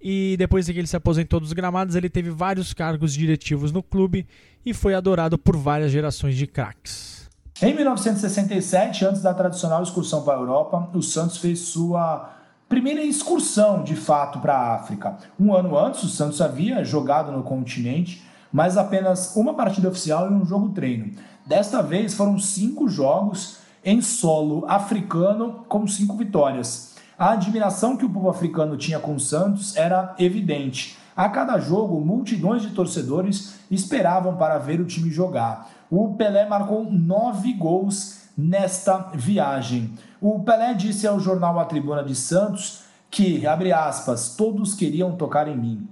E depois que ele se aposentou dos gramados, ele teve vários cargos diretivos no clube e foi adorado por várias gerações de craques. Em 1967, antes da tradicional excursão para a Europa, o Santos fez sua primeira excursão de fato para a África. Um ano antes, o Santos havia jogado no continente, mas apenas uma partida oficial e um jogo treino. Desta vez foram cinco jogos em solo africano com cinco vitórias. A admiração que o povo africano tinha com o Santos era evidente. A cada jogo, multidões de torcedores esperavam para ver o time jogar. O Pelé marcou nove gols nesta viagem. O Pelé disse ao jornal A Tribuna de Santos que, abre aspas, todos queriam tocar em mim.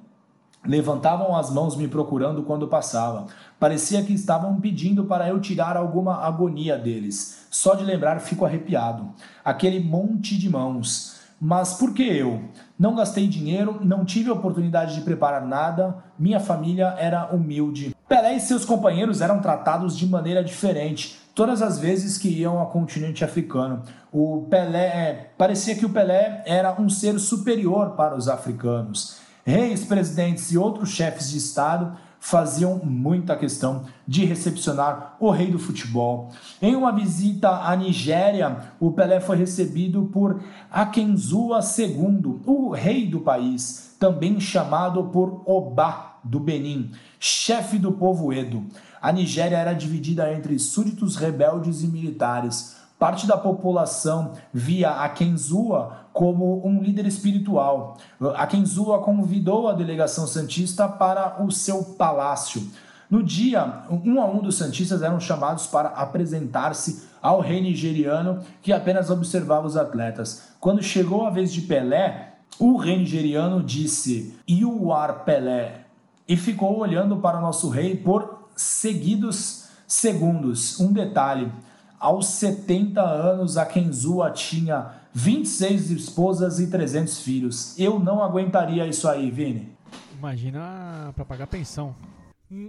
Levantavam as mãos me procurando quando passava. Parecia que estavam pedindo para eu tirar alguma agonia deles. Só de lembrar fico arrepiado. Aquele monte de mãos. Mas por que eu? Não gastei dinheiro, não tive oportunidade de preparar nada, minha família era humilde. Pelé e seus companheiros eram tratados de maneira diferente todas as vezes que iam ao continente africano. O Pelé é, parecia que o Pelé era um ser superior para os africanos. Reis, presidentes e outros chefes de estado faziam muita questão de recepcionar o rei do futebol. Em uma visita à Nigéria, o Pelé foi recebido por Akenzua II, o rei do país, também chamado por Oba do Benin, chefe do povo Edo. A Nigéria era dividida entre súditos rebeldes e militares. Parte da população via Akenzua como um líder espiritual. Akenzua convidou a delegação santista para o seu palácio. No dia, um a um dos santistas eram chamados para apresentar-se ao rei nigeriano, que apenas observava os atletas. Quando chegou a vez de Pelé, o rei nigeriano disse: You are Pelé, e ficou olhando para o nosso rei por seguidos segundos. Um detalhe: aos 70 anos, a Kenzua tinha 26 esposas e 300 filhos. Eu não aguentaria isso aí, Vini. Imagina para pagar pensão.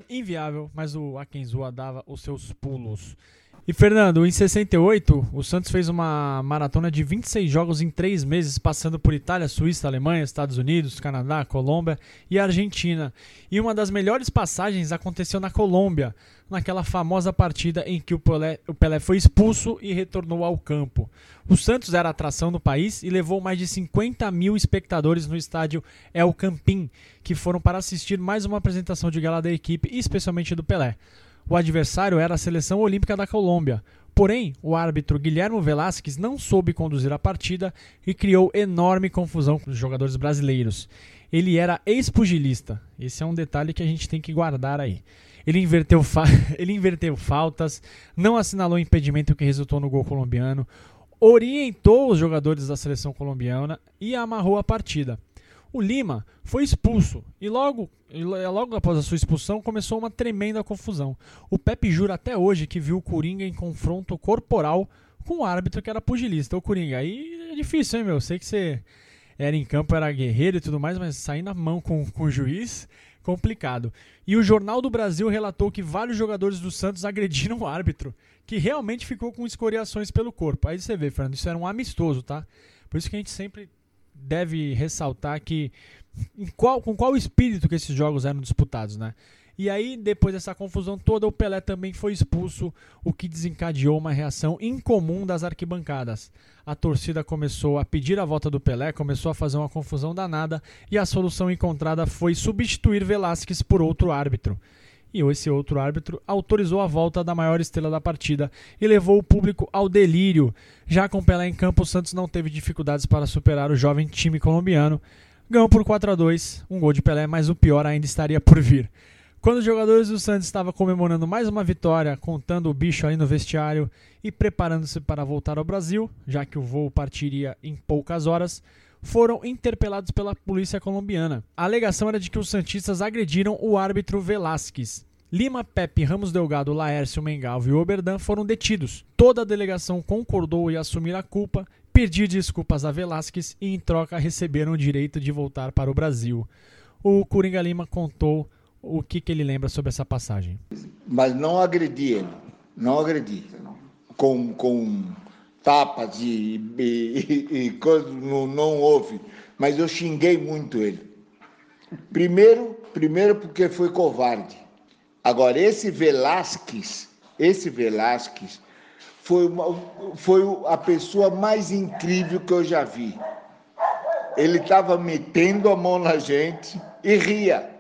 Inviável, mas o Akenzua dava os seus pulos. E Fernando, em 68, o Santos fez uma maratona de 26 jogos em 3 meses, passando por Itália, Suíça, Alemanha, Estados Unidos, Canadá, Colômbia e Argentina. E uma das melhores passagens aconteceu na Colômbia, naquela famosa partida em que o Pelé, o Pelé foi expulso e retornou ao campo. O Santos era atração no país e levou mais de 50 mil espectadores no estádio El Campín, que foram para assistir mais uma apresentação de gala da equipe, especialmente do Pelé. O adversário era a seleção olímpica da Colômbia. Porém, o árbitro Guilherme Velasquez não soube conduzir a partida e criou enorme confusão com os jogadores brasileiros. Ele era ex-pugilista. Esse é um detalhe que a gente tem que guardar aí. Ele inverteu, (laughs) ele inverteu faltas, não assinalou impedimento que resultou no gol colombiano, orientou os jogadores da seleção colombiana e amarrou a partida. O Lima foi expulso e logo, logo após a sua expulsão começou uma tremenda confusão. O Pepe jura até hoje que viu o Coringa em confronto corporal com o árbitro que era pugilista. O Coringa, aí é difícil, hein, meu? Sei que você era em campo, era guerreiro e tudo mais, mas sair na mão com, com o juiz, complicado. E o Jornal do Brasil relatou que vários jogadores do Santos agrediram o árbitro, que realmente ficou com escoriações pelo corpo. Aí você vê, Fernando, isso era um amistoso, tá? Por isso que a gente sempre deve ressaltar que qual, com qual espírito que esses jogos eram disputados, né? E aí, depois dessa confusão toda, o Pelé também foi expulso, o que desencadeou uma reação incomum das arquibancadas. A torcida começou a pedir a volta do Pelé, começou a fazer uma confusão danada e a solução encontrada foi substituir Velasquez por outro árbitro. E esse outro árbitro autorizou a volta da maior estrela da partida e levou o público ao delírio. Já com Pelé em campo, o Santos não teve dificuldades para superar o jovem time colombiano. Ganhou por 4 a 2 um gol de Pelé, mas o pior ainda estaria por vir. Quando os jogadores do Santos estavam comemorando mais uma vitória, contando o bicho ali no vestiário e preparando-se para voltar ao Brasil, já que o voo partiria em poucas horas, foram interpelados pela polícia colombiana. A alegação era de que os santistas agrediram o árbitro Velasquez. Lima, Pepe, Ramos Delgado, Laércio, Mengalvo e Oberdan foram detidos. Toda a delegação concordou em assumir a culpa, pedir desculpas a Velasquez e, em troca, receberam o direito de voltar para o Brasil. O Coringa Lima contou o que, que ele lembra sobre essa passagem. Mas não agredi ele, não agredi. Com, com tapas e, e, e coisas, não, não houve. Mas eu xinguei muito ele. Primeiro, primeiro porque foi covarde. Agora, esse Velasquez, esse Velasquez, foi, uma, foi a pessoa mais incrível que eu já vi. Ele estava metendo a mão na gente e ria.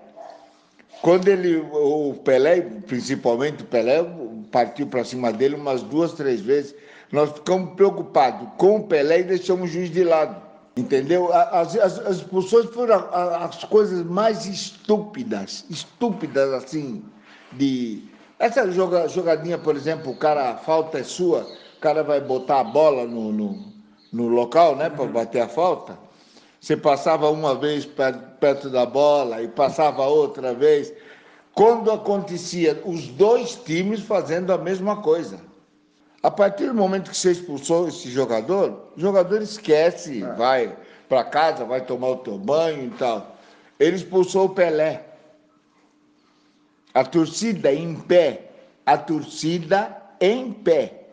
Quando ele, o Pelé, principalmente o Pelé, partiu para cima dele umas duas, três vezes, nós ficamos preocupados com o Pelé e deixamos o juiz de lado. Entendeu? As, as, as expulsões foram as coisas mais estúpidas, estúpidas assim, de. Essa jogadinha, por exemplo, o cara, a falta é sua, o cara vai botar a bola no, no, no local, né, para bater a falta. Você passava uma vez perto da bola e passava outra vez. Quando acontecia os dois times fazendo a mesma coisa. A partir do momento que você expulsou esse jogador, o jogador esquece, é. vai para casa, vai tomar o teu banho e tal. Ele expulsou o Pelé. A torcida em pé, a torcida em pé,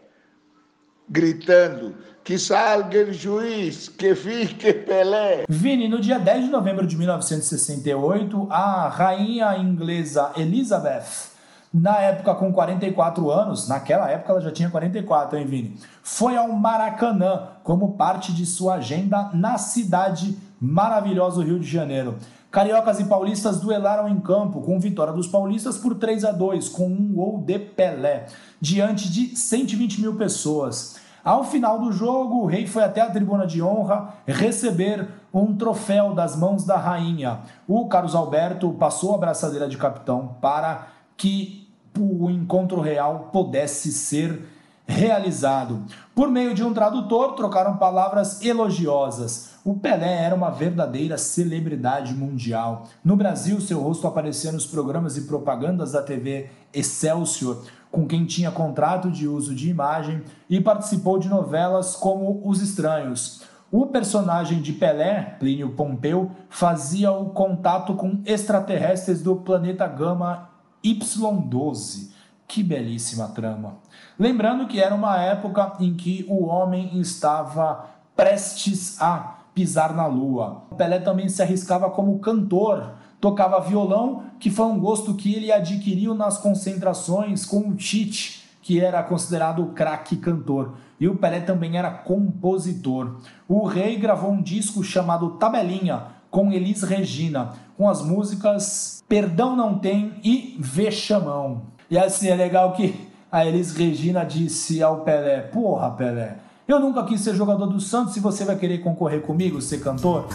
gritando: que salga o juiz, que fique Pelé. Vini, no dia 10 de novembro de 1968, a rainha inglesa Elizabeth, na época com 44 anos, naquela época ela já tinha 44, hein, Vini? Foi ao Maracanã como parte de sua agenda na cidade maravilhosa do Rio de Janeiro. Cariocas e paulistas duelaram em campo, com vitória dos paulistas por 3 a 2 com um gol de Pelé, diante de 120 mil pessoas. Ao final do jogo, o rei foi até a tribuna de honra receber um troféu das mãos da rainha. O Carlos Alberto passou a braçadeira de capitão para que o encontro real pudesse ser realizado. Por meio de um tradutor, trocaram palavras elogiosas. O Pelé era uma verdadeira celebridade mundial. No Brasil, seu rosto aparecia nos programas e propagandas da TV Excelsior, com quem tinha contrato de uso de imagem e participou de novelas como Os Estranhos. O personagem de Pelé, Plínio Pompeu, fazia o contato com extraterrestres do planeta Gama Y12. Que belíssima trama. Lembrando que era uma época em que o homem estava prestes a pisar na lua. Pelé também se arriscava como cantor, tocava violão, que foi um gosto que ele adquiriu nas concentrações com o Tite, que era considerado o craque cantor. E o Pelé também era compositor. O rei gravou um disco chamado Tabelinha, com Elis Regina, com as músicas Perdão Não Tem e Vexamão. E assim, é legal que a Elis Regina disse ao Pelé: Porra, Pelé, eu nunca quis ser jogador do Santos se você vai querer concorrer comigo, ser cantor?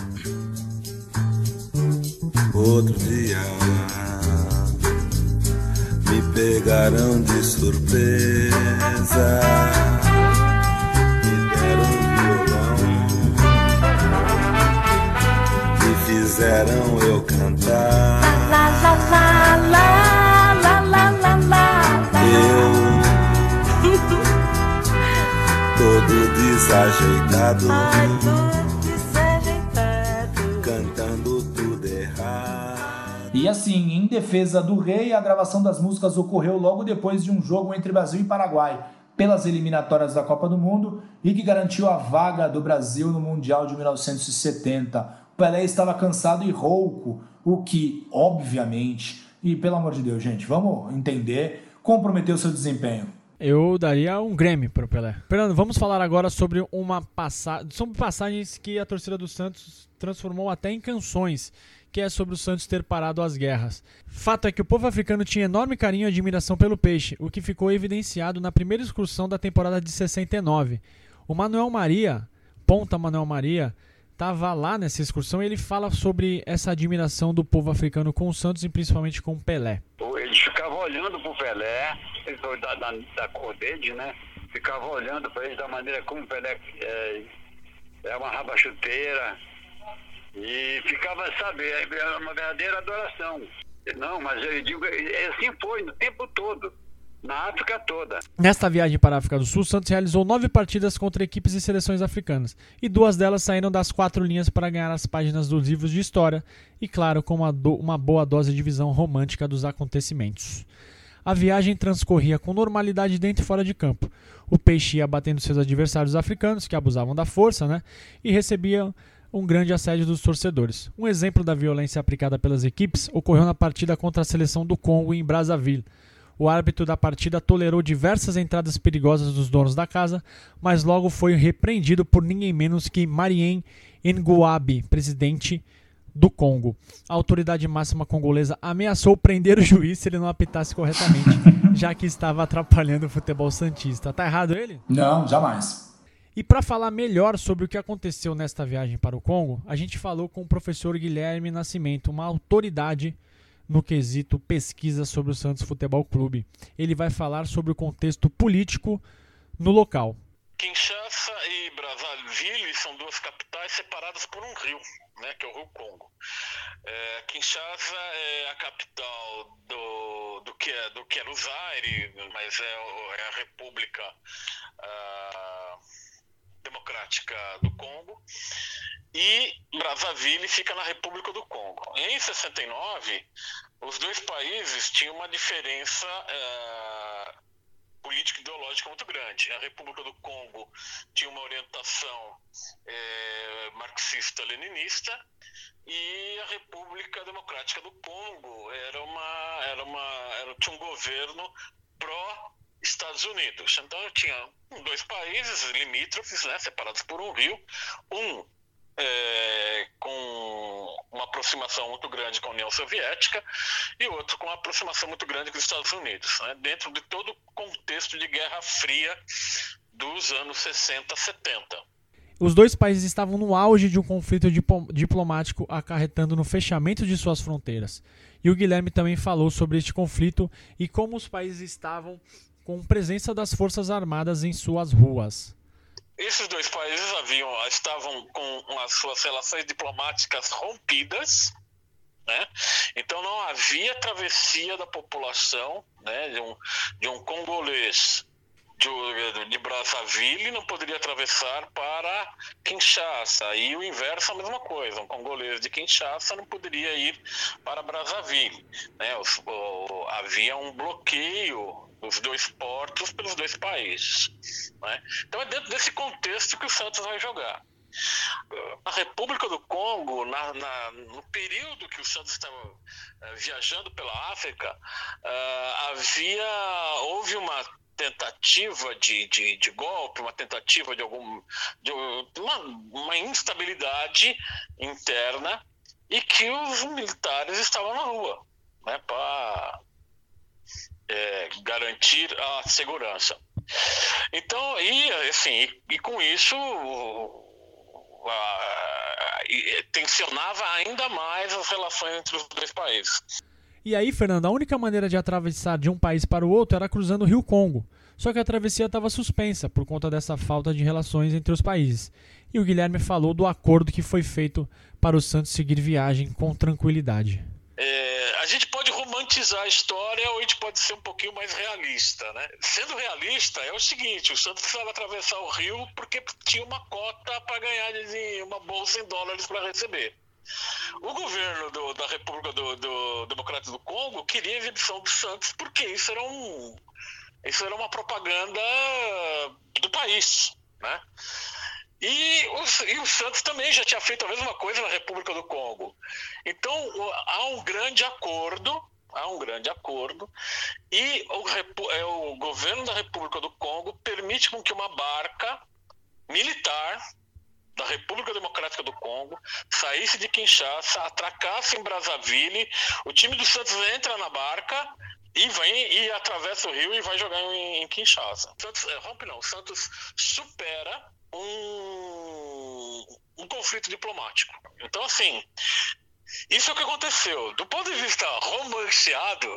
outro dia me pegaram de surpresa. Me deram violão e fizeram eu cantar. Eu todo desajeitado. Ai, E assim, em defesa do rei, a gravação das músicas ocorreu logo depois de um jogo entre Brasil e Paraguai. pelas eliminatórias da Copa do Mundo e que garantiu a vaga do Brasil no Mundial de 1970. Pelé estava cansado e rouco, o que, obviamente, e pelo amor de Deus, gente, vamos entender, comprometeu seu desempenho. Eu daria um Grêmio para o Pelé. Fernando, vamos falar agora sobre uma passagem, sobre passagens que a torcida do Santos transformou até em canções, que é sobre o Santos ter parado as guerras. Fato é que o povo africano tinha enorme carinho e admiração pelo peixe, o que ficou evidenciado na primeira excursão da temporada de 69. O Manuel Maria, ponta Manuel Maria, estava lá nessa excursão e ele fala sobre essa admiração do povo africano com o Santos e principalmente com o Pelé. Eles ficavam olhando pro Pelé, da, da, da cor dele, né? Ficavam olhando para ele da maneira como o Pelé é, é uma rabachuteira. E ficava, sabe, é uma verdadeira adoração. Não, mas eu digo, assim foi no tempo todo na África toda. Nesta viagem para a África do Sul, Santos realizou nove partidas contra equipes e seleções africanas, e duas delas saíram das quatro linhas para ganhar as páginas dos livros de história, e claro, com uma, do, uma boa dose de visão romântica dos acontecimentos. A viagem transcorria com normalidade dentro e fora de campo. O peixe ia batendo seus adversários africanos, que abusavam da força, né, e recebia um grande assédio dos torcedores. Um exemplo da violência aplicada pelas equipes ocorreu na partida contra a seleção do Congo em Brazzaville o árbitro da partida tolerou diversas entradas perigosas dos donos da casa, mas logo foi repreendido por ninguém menos que Marien Nguabi, presidente do Congo. A autoridade máxima congolesa ameaçou prender o juiz se ele não apitasse corretamente, (laughs) já que estava atrapalhando o futebol santista. Tá errado ele? Não, jamais. E para falar melhor sobre o que aconteceu nesta viagem para o Congo, a gente falou com o professor Guilherme Nascimento, uma autoridade no quesito pesquisa sobre o Santos Futebol Clube. Ele vai falar sobre o contexto político no local. Kinshasa e Brazzaville são duas capitais separadas por um rio, né, que é o Rio Congo. É, Kinshasa é a capital do, do, que, é, do que era o Zaire, mas é, é a República uh, Democrática do Congo e Brazzaville fica na República do Congo. Em 69, os dois países tinham uma diferença é, política ideológica muito grande. A República do Congo tinha uma orientação é, marxista-leninista e a República Democrática do Congo era uma, era uma, era, tinha um governo pró Estados Unidos. Então eu tinha dois países limítrofes, né, separados por um rio, um é, com uma aproximação muito grande com a União Soviética e outro com uma aproximação muito grande com os Estados Unidos, né, dentro de todo o contexto de Guerra Fria dos anos 60, 70. Os dois países estavam no auge de um conflito diplomático acarretando no fechamento de suas fronteiras. E o Guilherme também falou sobre este conflito e como os países estavam com presença das Forças Armadas em suas ruas. Esses dois países haviam, estavam com as suas relações diplomáticas rompidas, né? Então não havia travessia da população, né? De um, de um congolês de, de Brazzaville não poderia atravessar para Kinshasa. E o inverso a mesma coisa. Um congolês de Kinshasa não poderia ir para Brazzaville. Né? O, havia um bloqueio os dois portos pelos dois países. Né? Então é dentro desse contexto que o Santos vai jogar. Na República do Congo, na, na, no período que o Santos estava uh, viajando pela África, uh, havia houve uma tentativa de, de, de, golpe, uma tentativa de algum de uma, uma instabilidade interna e que os militares estavam na rua, né, para é, garantir a segurança. Então, e assim, e, e com isso a, e, tensionava ainda mais as relações entre os dois países. E aí, Fernando, a única maneira de atravessar de um país para o outro era cruzando o Rio Congo. Só que a travessia estava suspensa por conta dessa falta de relações entre os países. E o Guilherme falou do acordo que foi feito para o Santos seguir viagem com tranquilidade. É, a gente pode romantizar a história ou a gente pode ser um pouquinho mais realista, né? Sendo realista, é o seguinte: o Santos precisava atravessar o rio porque tinha uma cota para ganhar de uma bolsa em dólares para receber. O governo do, da República do, do Democrático do Congo queria a exibição do Santos porque isso era um Isso era uma propaganda do país, né? E o, e o, Santos também já tinha feito a mesma coisa na República do Congo. Então há um grande acordo, há um grande acordo, e o, é, o governo da República do Congo permite com que uma barca militar da República Democrática do Congo saísse de Kinshasa, atracasse em Brazzaville, o time do Santos entra na barca e vem e atravessa o rio e vai jogar em, em Kinshasa. Santos, é, rompe não, o Santos supera um, um conflito diplomático. Então, assim, isso é o que aconteceu. Do ponto de vista romanceado,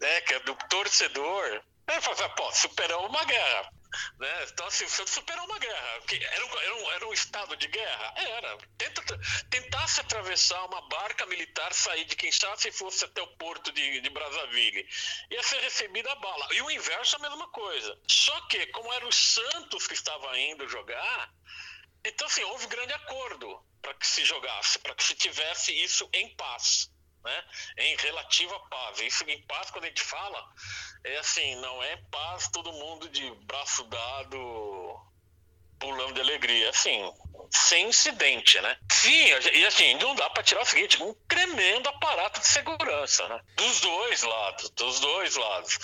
né, que é do torcedor, ele fala assim, pô, superamos uma guerra. Né? Então, assim, o Santos superou uma guerra. Era um, era, um, era um estado de guerra? Era. Tenta, tentasse atravessar uma barca militar, sair de Kinshasa e fosse até o porto de, de Brazzaville. Ia ser recebida a bala. E o inverso, a mesma coisa. Só que, como era o Santos que estava indo jogar, então, assim, houve grande acordo para que se jogasse, para que se tivesse isso em paz né, em relativa paz. Isso em paz, quando a gente fala, é assim, não é paz todo mundo de braço dado, pulando de alegria, assim, sem incidente, né? Sim, e assim, não dá para tirar o seguinte, um tremendo aparato de segurança, né? Dos dois lados, dos dois lados.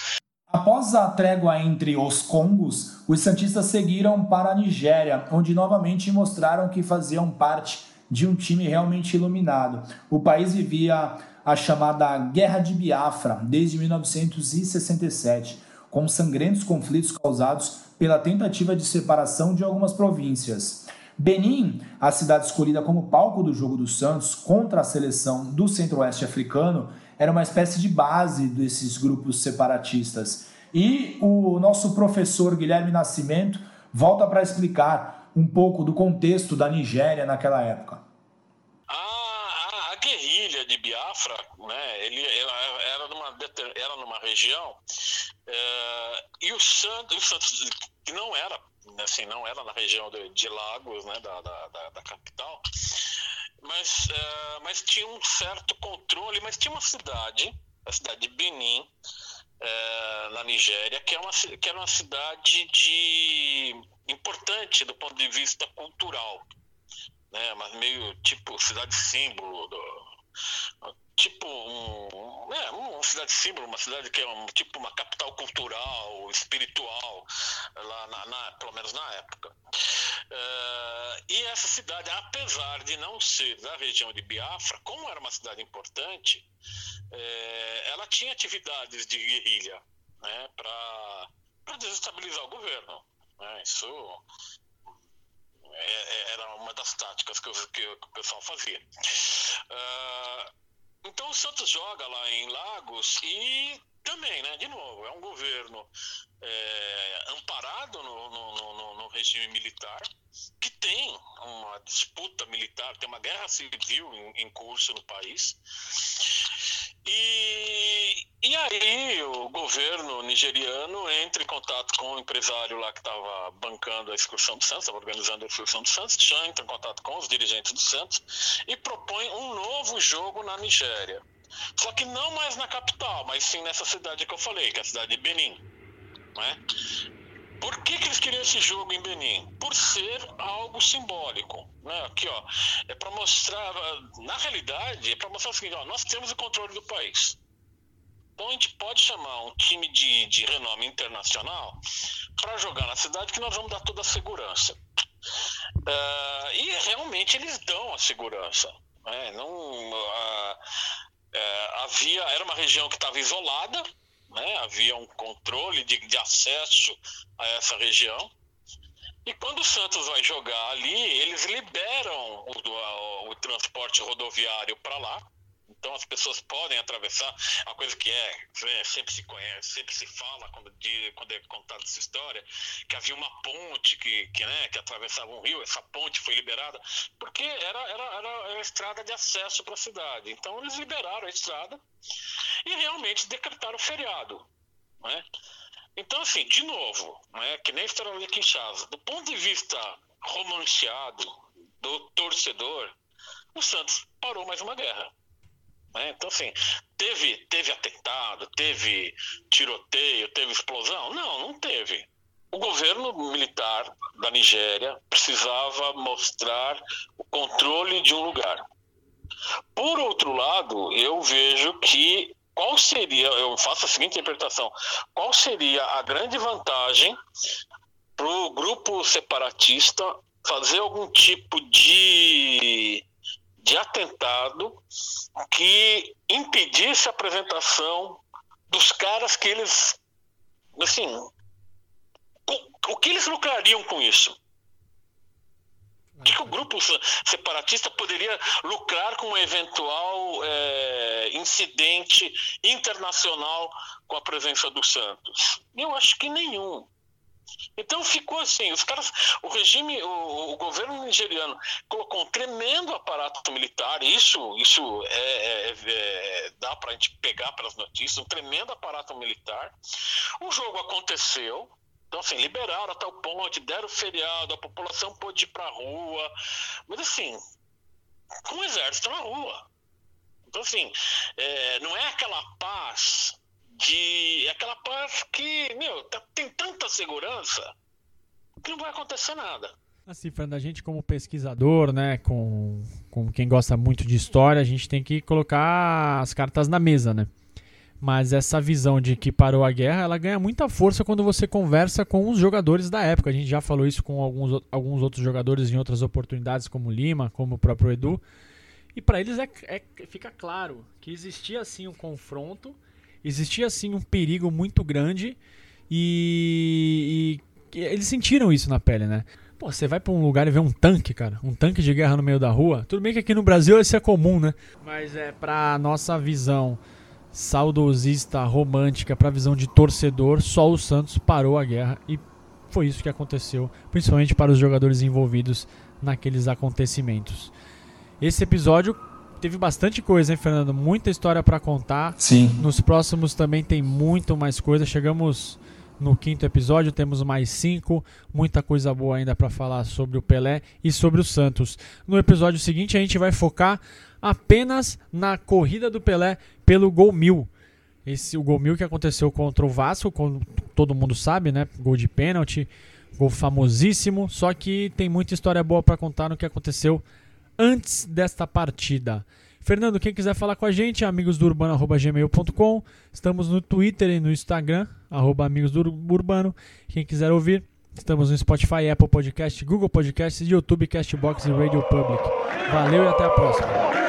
Após a trégua entre os Congos, os Santistas seguiram para a Nigéria, onde novamente mostraram que faziam parte de um time realmente iluminado. O país vivia a chamada Guerra de Biafra desde 1967, com sangrentos conflitos causados pela tentativa de separação de algumas províncias. Benin, a cidade escolhida como palco do jogo do Santos contra a seleção do Centro-Oeste africano, era uma espécie de base desses grupos separatistas. E o nosso professor Guilherme Nascimento volta para explicar um pouco do contexto da Nigéria naquela época. A, a, a guerrilha de Biafra, né, ele, era numa, era numa região é, e o Santos, o Santos, que não era assim, não era na região de, de Lagos, né, da, da, da, da capital, mas, é, mas tinha um certo controle, mas tinha uma cidade, a cidade de Benin, é, na Nigéria, que é uma, que era uma cidade de importante do ponto de vista cultural, né? Mas meio tipo cidade símbolo do, tipo um, é, uma cidade símbolo, uma cidade que é um, tipo uma capital cultural, espiritual, lá na, na pelo menos na época. Uh, e essa cidade, apesar de não ser da região de Biafra, como era uma cidade importante, é, ela tinha atividades de guerrilha né, para desestabilizar o governo. Né, isso é, é, era uma das táticas que, que, que o pessoal fazia. Uh, então o Santos joga lá em Lagos e também, né, de novo, é um governo é, amparado no, no, no, no, regime militar, que tem uma disputa militar, tem uma guerra civil em, em curso no país. E, e aí o governo nigeriano entra em contato com o empresário lá que estava bancando a excursão do Santos, estava organizando a excursão do Santos, já entra em contato com os dirigentes do Santos e propõe um novo jogo na Nigéria. Só que não mais na capital, mas sim nessa cidade que eu falei, que é a cidade de Benin. Né? Por que, que eles queriam esse jogo em Benin? Por ser algo simbólico. Né? Aqui, ó, é para mostrar, na realidade, é para mostrar o seguinte: ó, nós temos o controle do país. Então a gente pode chamar um time de, de renome internacional para jogar na cidade que nós vamos dar toda a segurança. Uh, e realmente eles dão a segurança. Né? Não, uh, uh, havia, era uma região que estava isolada, né? havia um controle de, de acesso a essa região. E quando o Santos vai jogar ali, eles liberam o, o, o transporte rodoviário para lá. Então as pessoas podem atravessar, a coisa que é, é, sempre se conhece, sempre se fala quando, de, quando é contada essa história, que havia uma ponte que, que, né, que atravessava um rio, essa ponte foi liberada, porque era, era, era a estrada de acesso para a cidade. Então eles liberaram a estrada e realmente decretaram feriado. Né? Então, assim, de novo, né, que nem a história de Kinshasa, do ponto de vista romanceado do torcedor, o Santos parou mais uma guerra. Né? Então, assim, teve, teve atentado, teve tiroteio, teve explosão? Não, não teve. O governo militar da Nigéria precisava mostrar o controle de um lugar. Por outro lado, eu vejo que qual seria, eu faço a seguinte interpretação, qual seria a grande vantagem para o grupo separatista fazer algum tipo de, de atentado que impedisse a apresentação dos caras que eles, assim, o que eles lucrariam com isso? O que, que, o grupo separatista poderia lucrar com um eventual é, incidente internacional com a presença dos Santos? Eu acho que nenhum. Então ficou assim, os caras, o regime, o, o governo nigeriano colocou um tremendo aparato militar, isso, isso é, é, é dá para a gente pegar pelas notícias, um tremendo aparato militar. O jogo aconteceu, então, assim, liberaram a tal ponte, deram feriado, a população pôde ir pra rua. Mas, assim, com o exército na rua. Então, assim, é, não é aquela paz de. Aquela paz que, meu, tá, tem tanta segurança que não vai acontecer nada. Assim, Fernando, a gente como pesquisador, né, com, com quem gosta muito de história, a gente tem que colocar as cartas na mesa, né? Mas essa visão de que parou a guerra, ela ganha muita força quando você conversa com os jogadores da época. A gente já falou isso com alguns, alguns outros jogadores em outras oportunidades, como Lima, como o próprio Edu. E para eles é, é, fica claro que existia sim um confronto, existia sim um perigo muito grande e, e, e eles sentiram isso na pele, né? Pô, você vai pra um lugar e vê um tanque, cara, um tanque de guerra no meio da rua. Tudo bem que aqui no Brasil isso é comum, né? Mas é pra nossa visão saudosista, romântica, para a visão de torcedor, só o Santos parou a guerra e foi isso que aconteceu, principalmente para os jogadores envolvidos naqueles acontecimentos. Esse episódio teve bastante coisa, hein, Fernando? Muita história para contar. Sim. Nos próximos também tem muito mais coisa. Chegamos no quinto episódio, temos mais cinco, muita coisa boa ainda para falar sobre o Pelé e sobre o Santos. No episódio seguinte a gente vai focar apenas na corrida do Pelé pelo gol mil. Esse, o gol mil que aconteceu contra o Vasco, como todo mundo sabe, né? Gol de pênalti, gol famosíssimo. Só que tem muita história boa para contar no que aconteceu antes desta partida. Fernando, quem quiser falar com a gente, amigos do urbano.gmail.com. Estamos no Twitter e no Instagram, arroba amigos do urbano. Quem quiser ouvir, estamos no Spotify, Apple Podcast, Google Podcast, YouTube, Castbox e Radio Public. Valeu e até a próxima.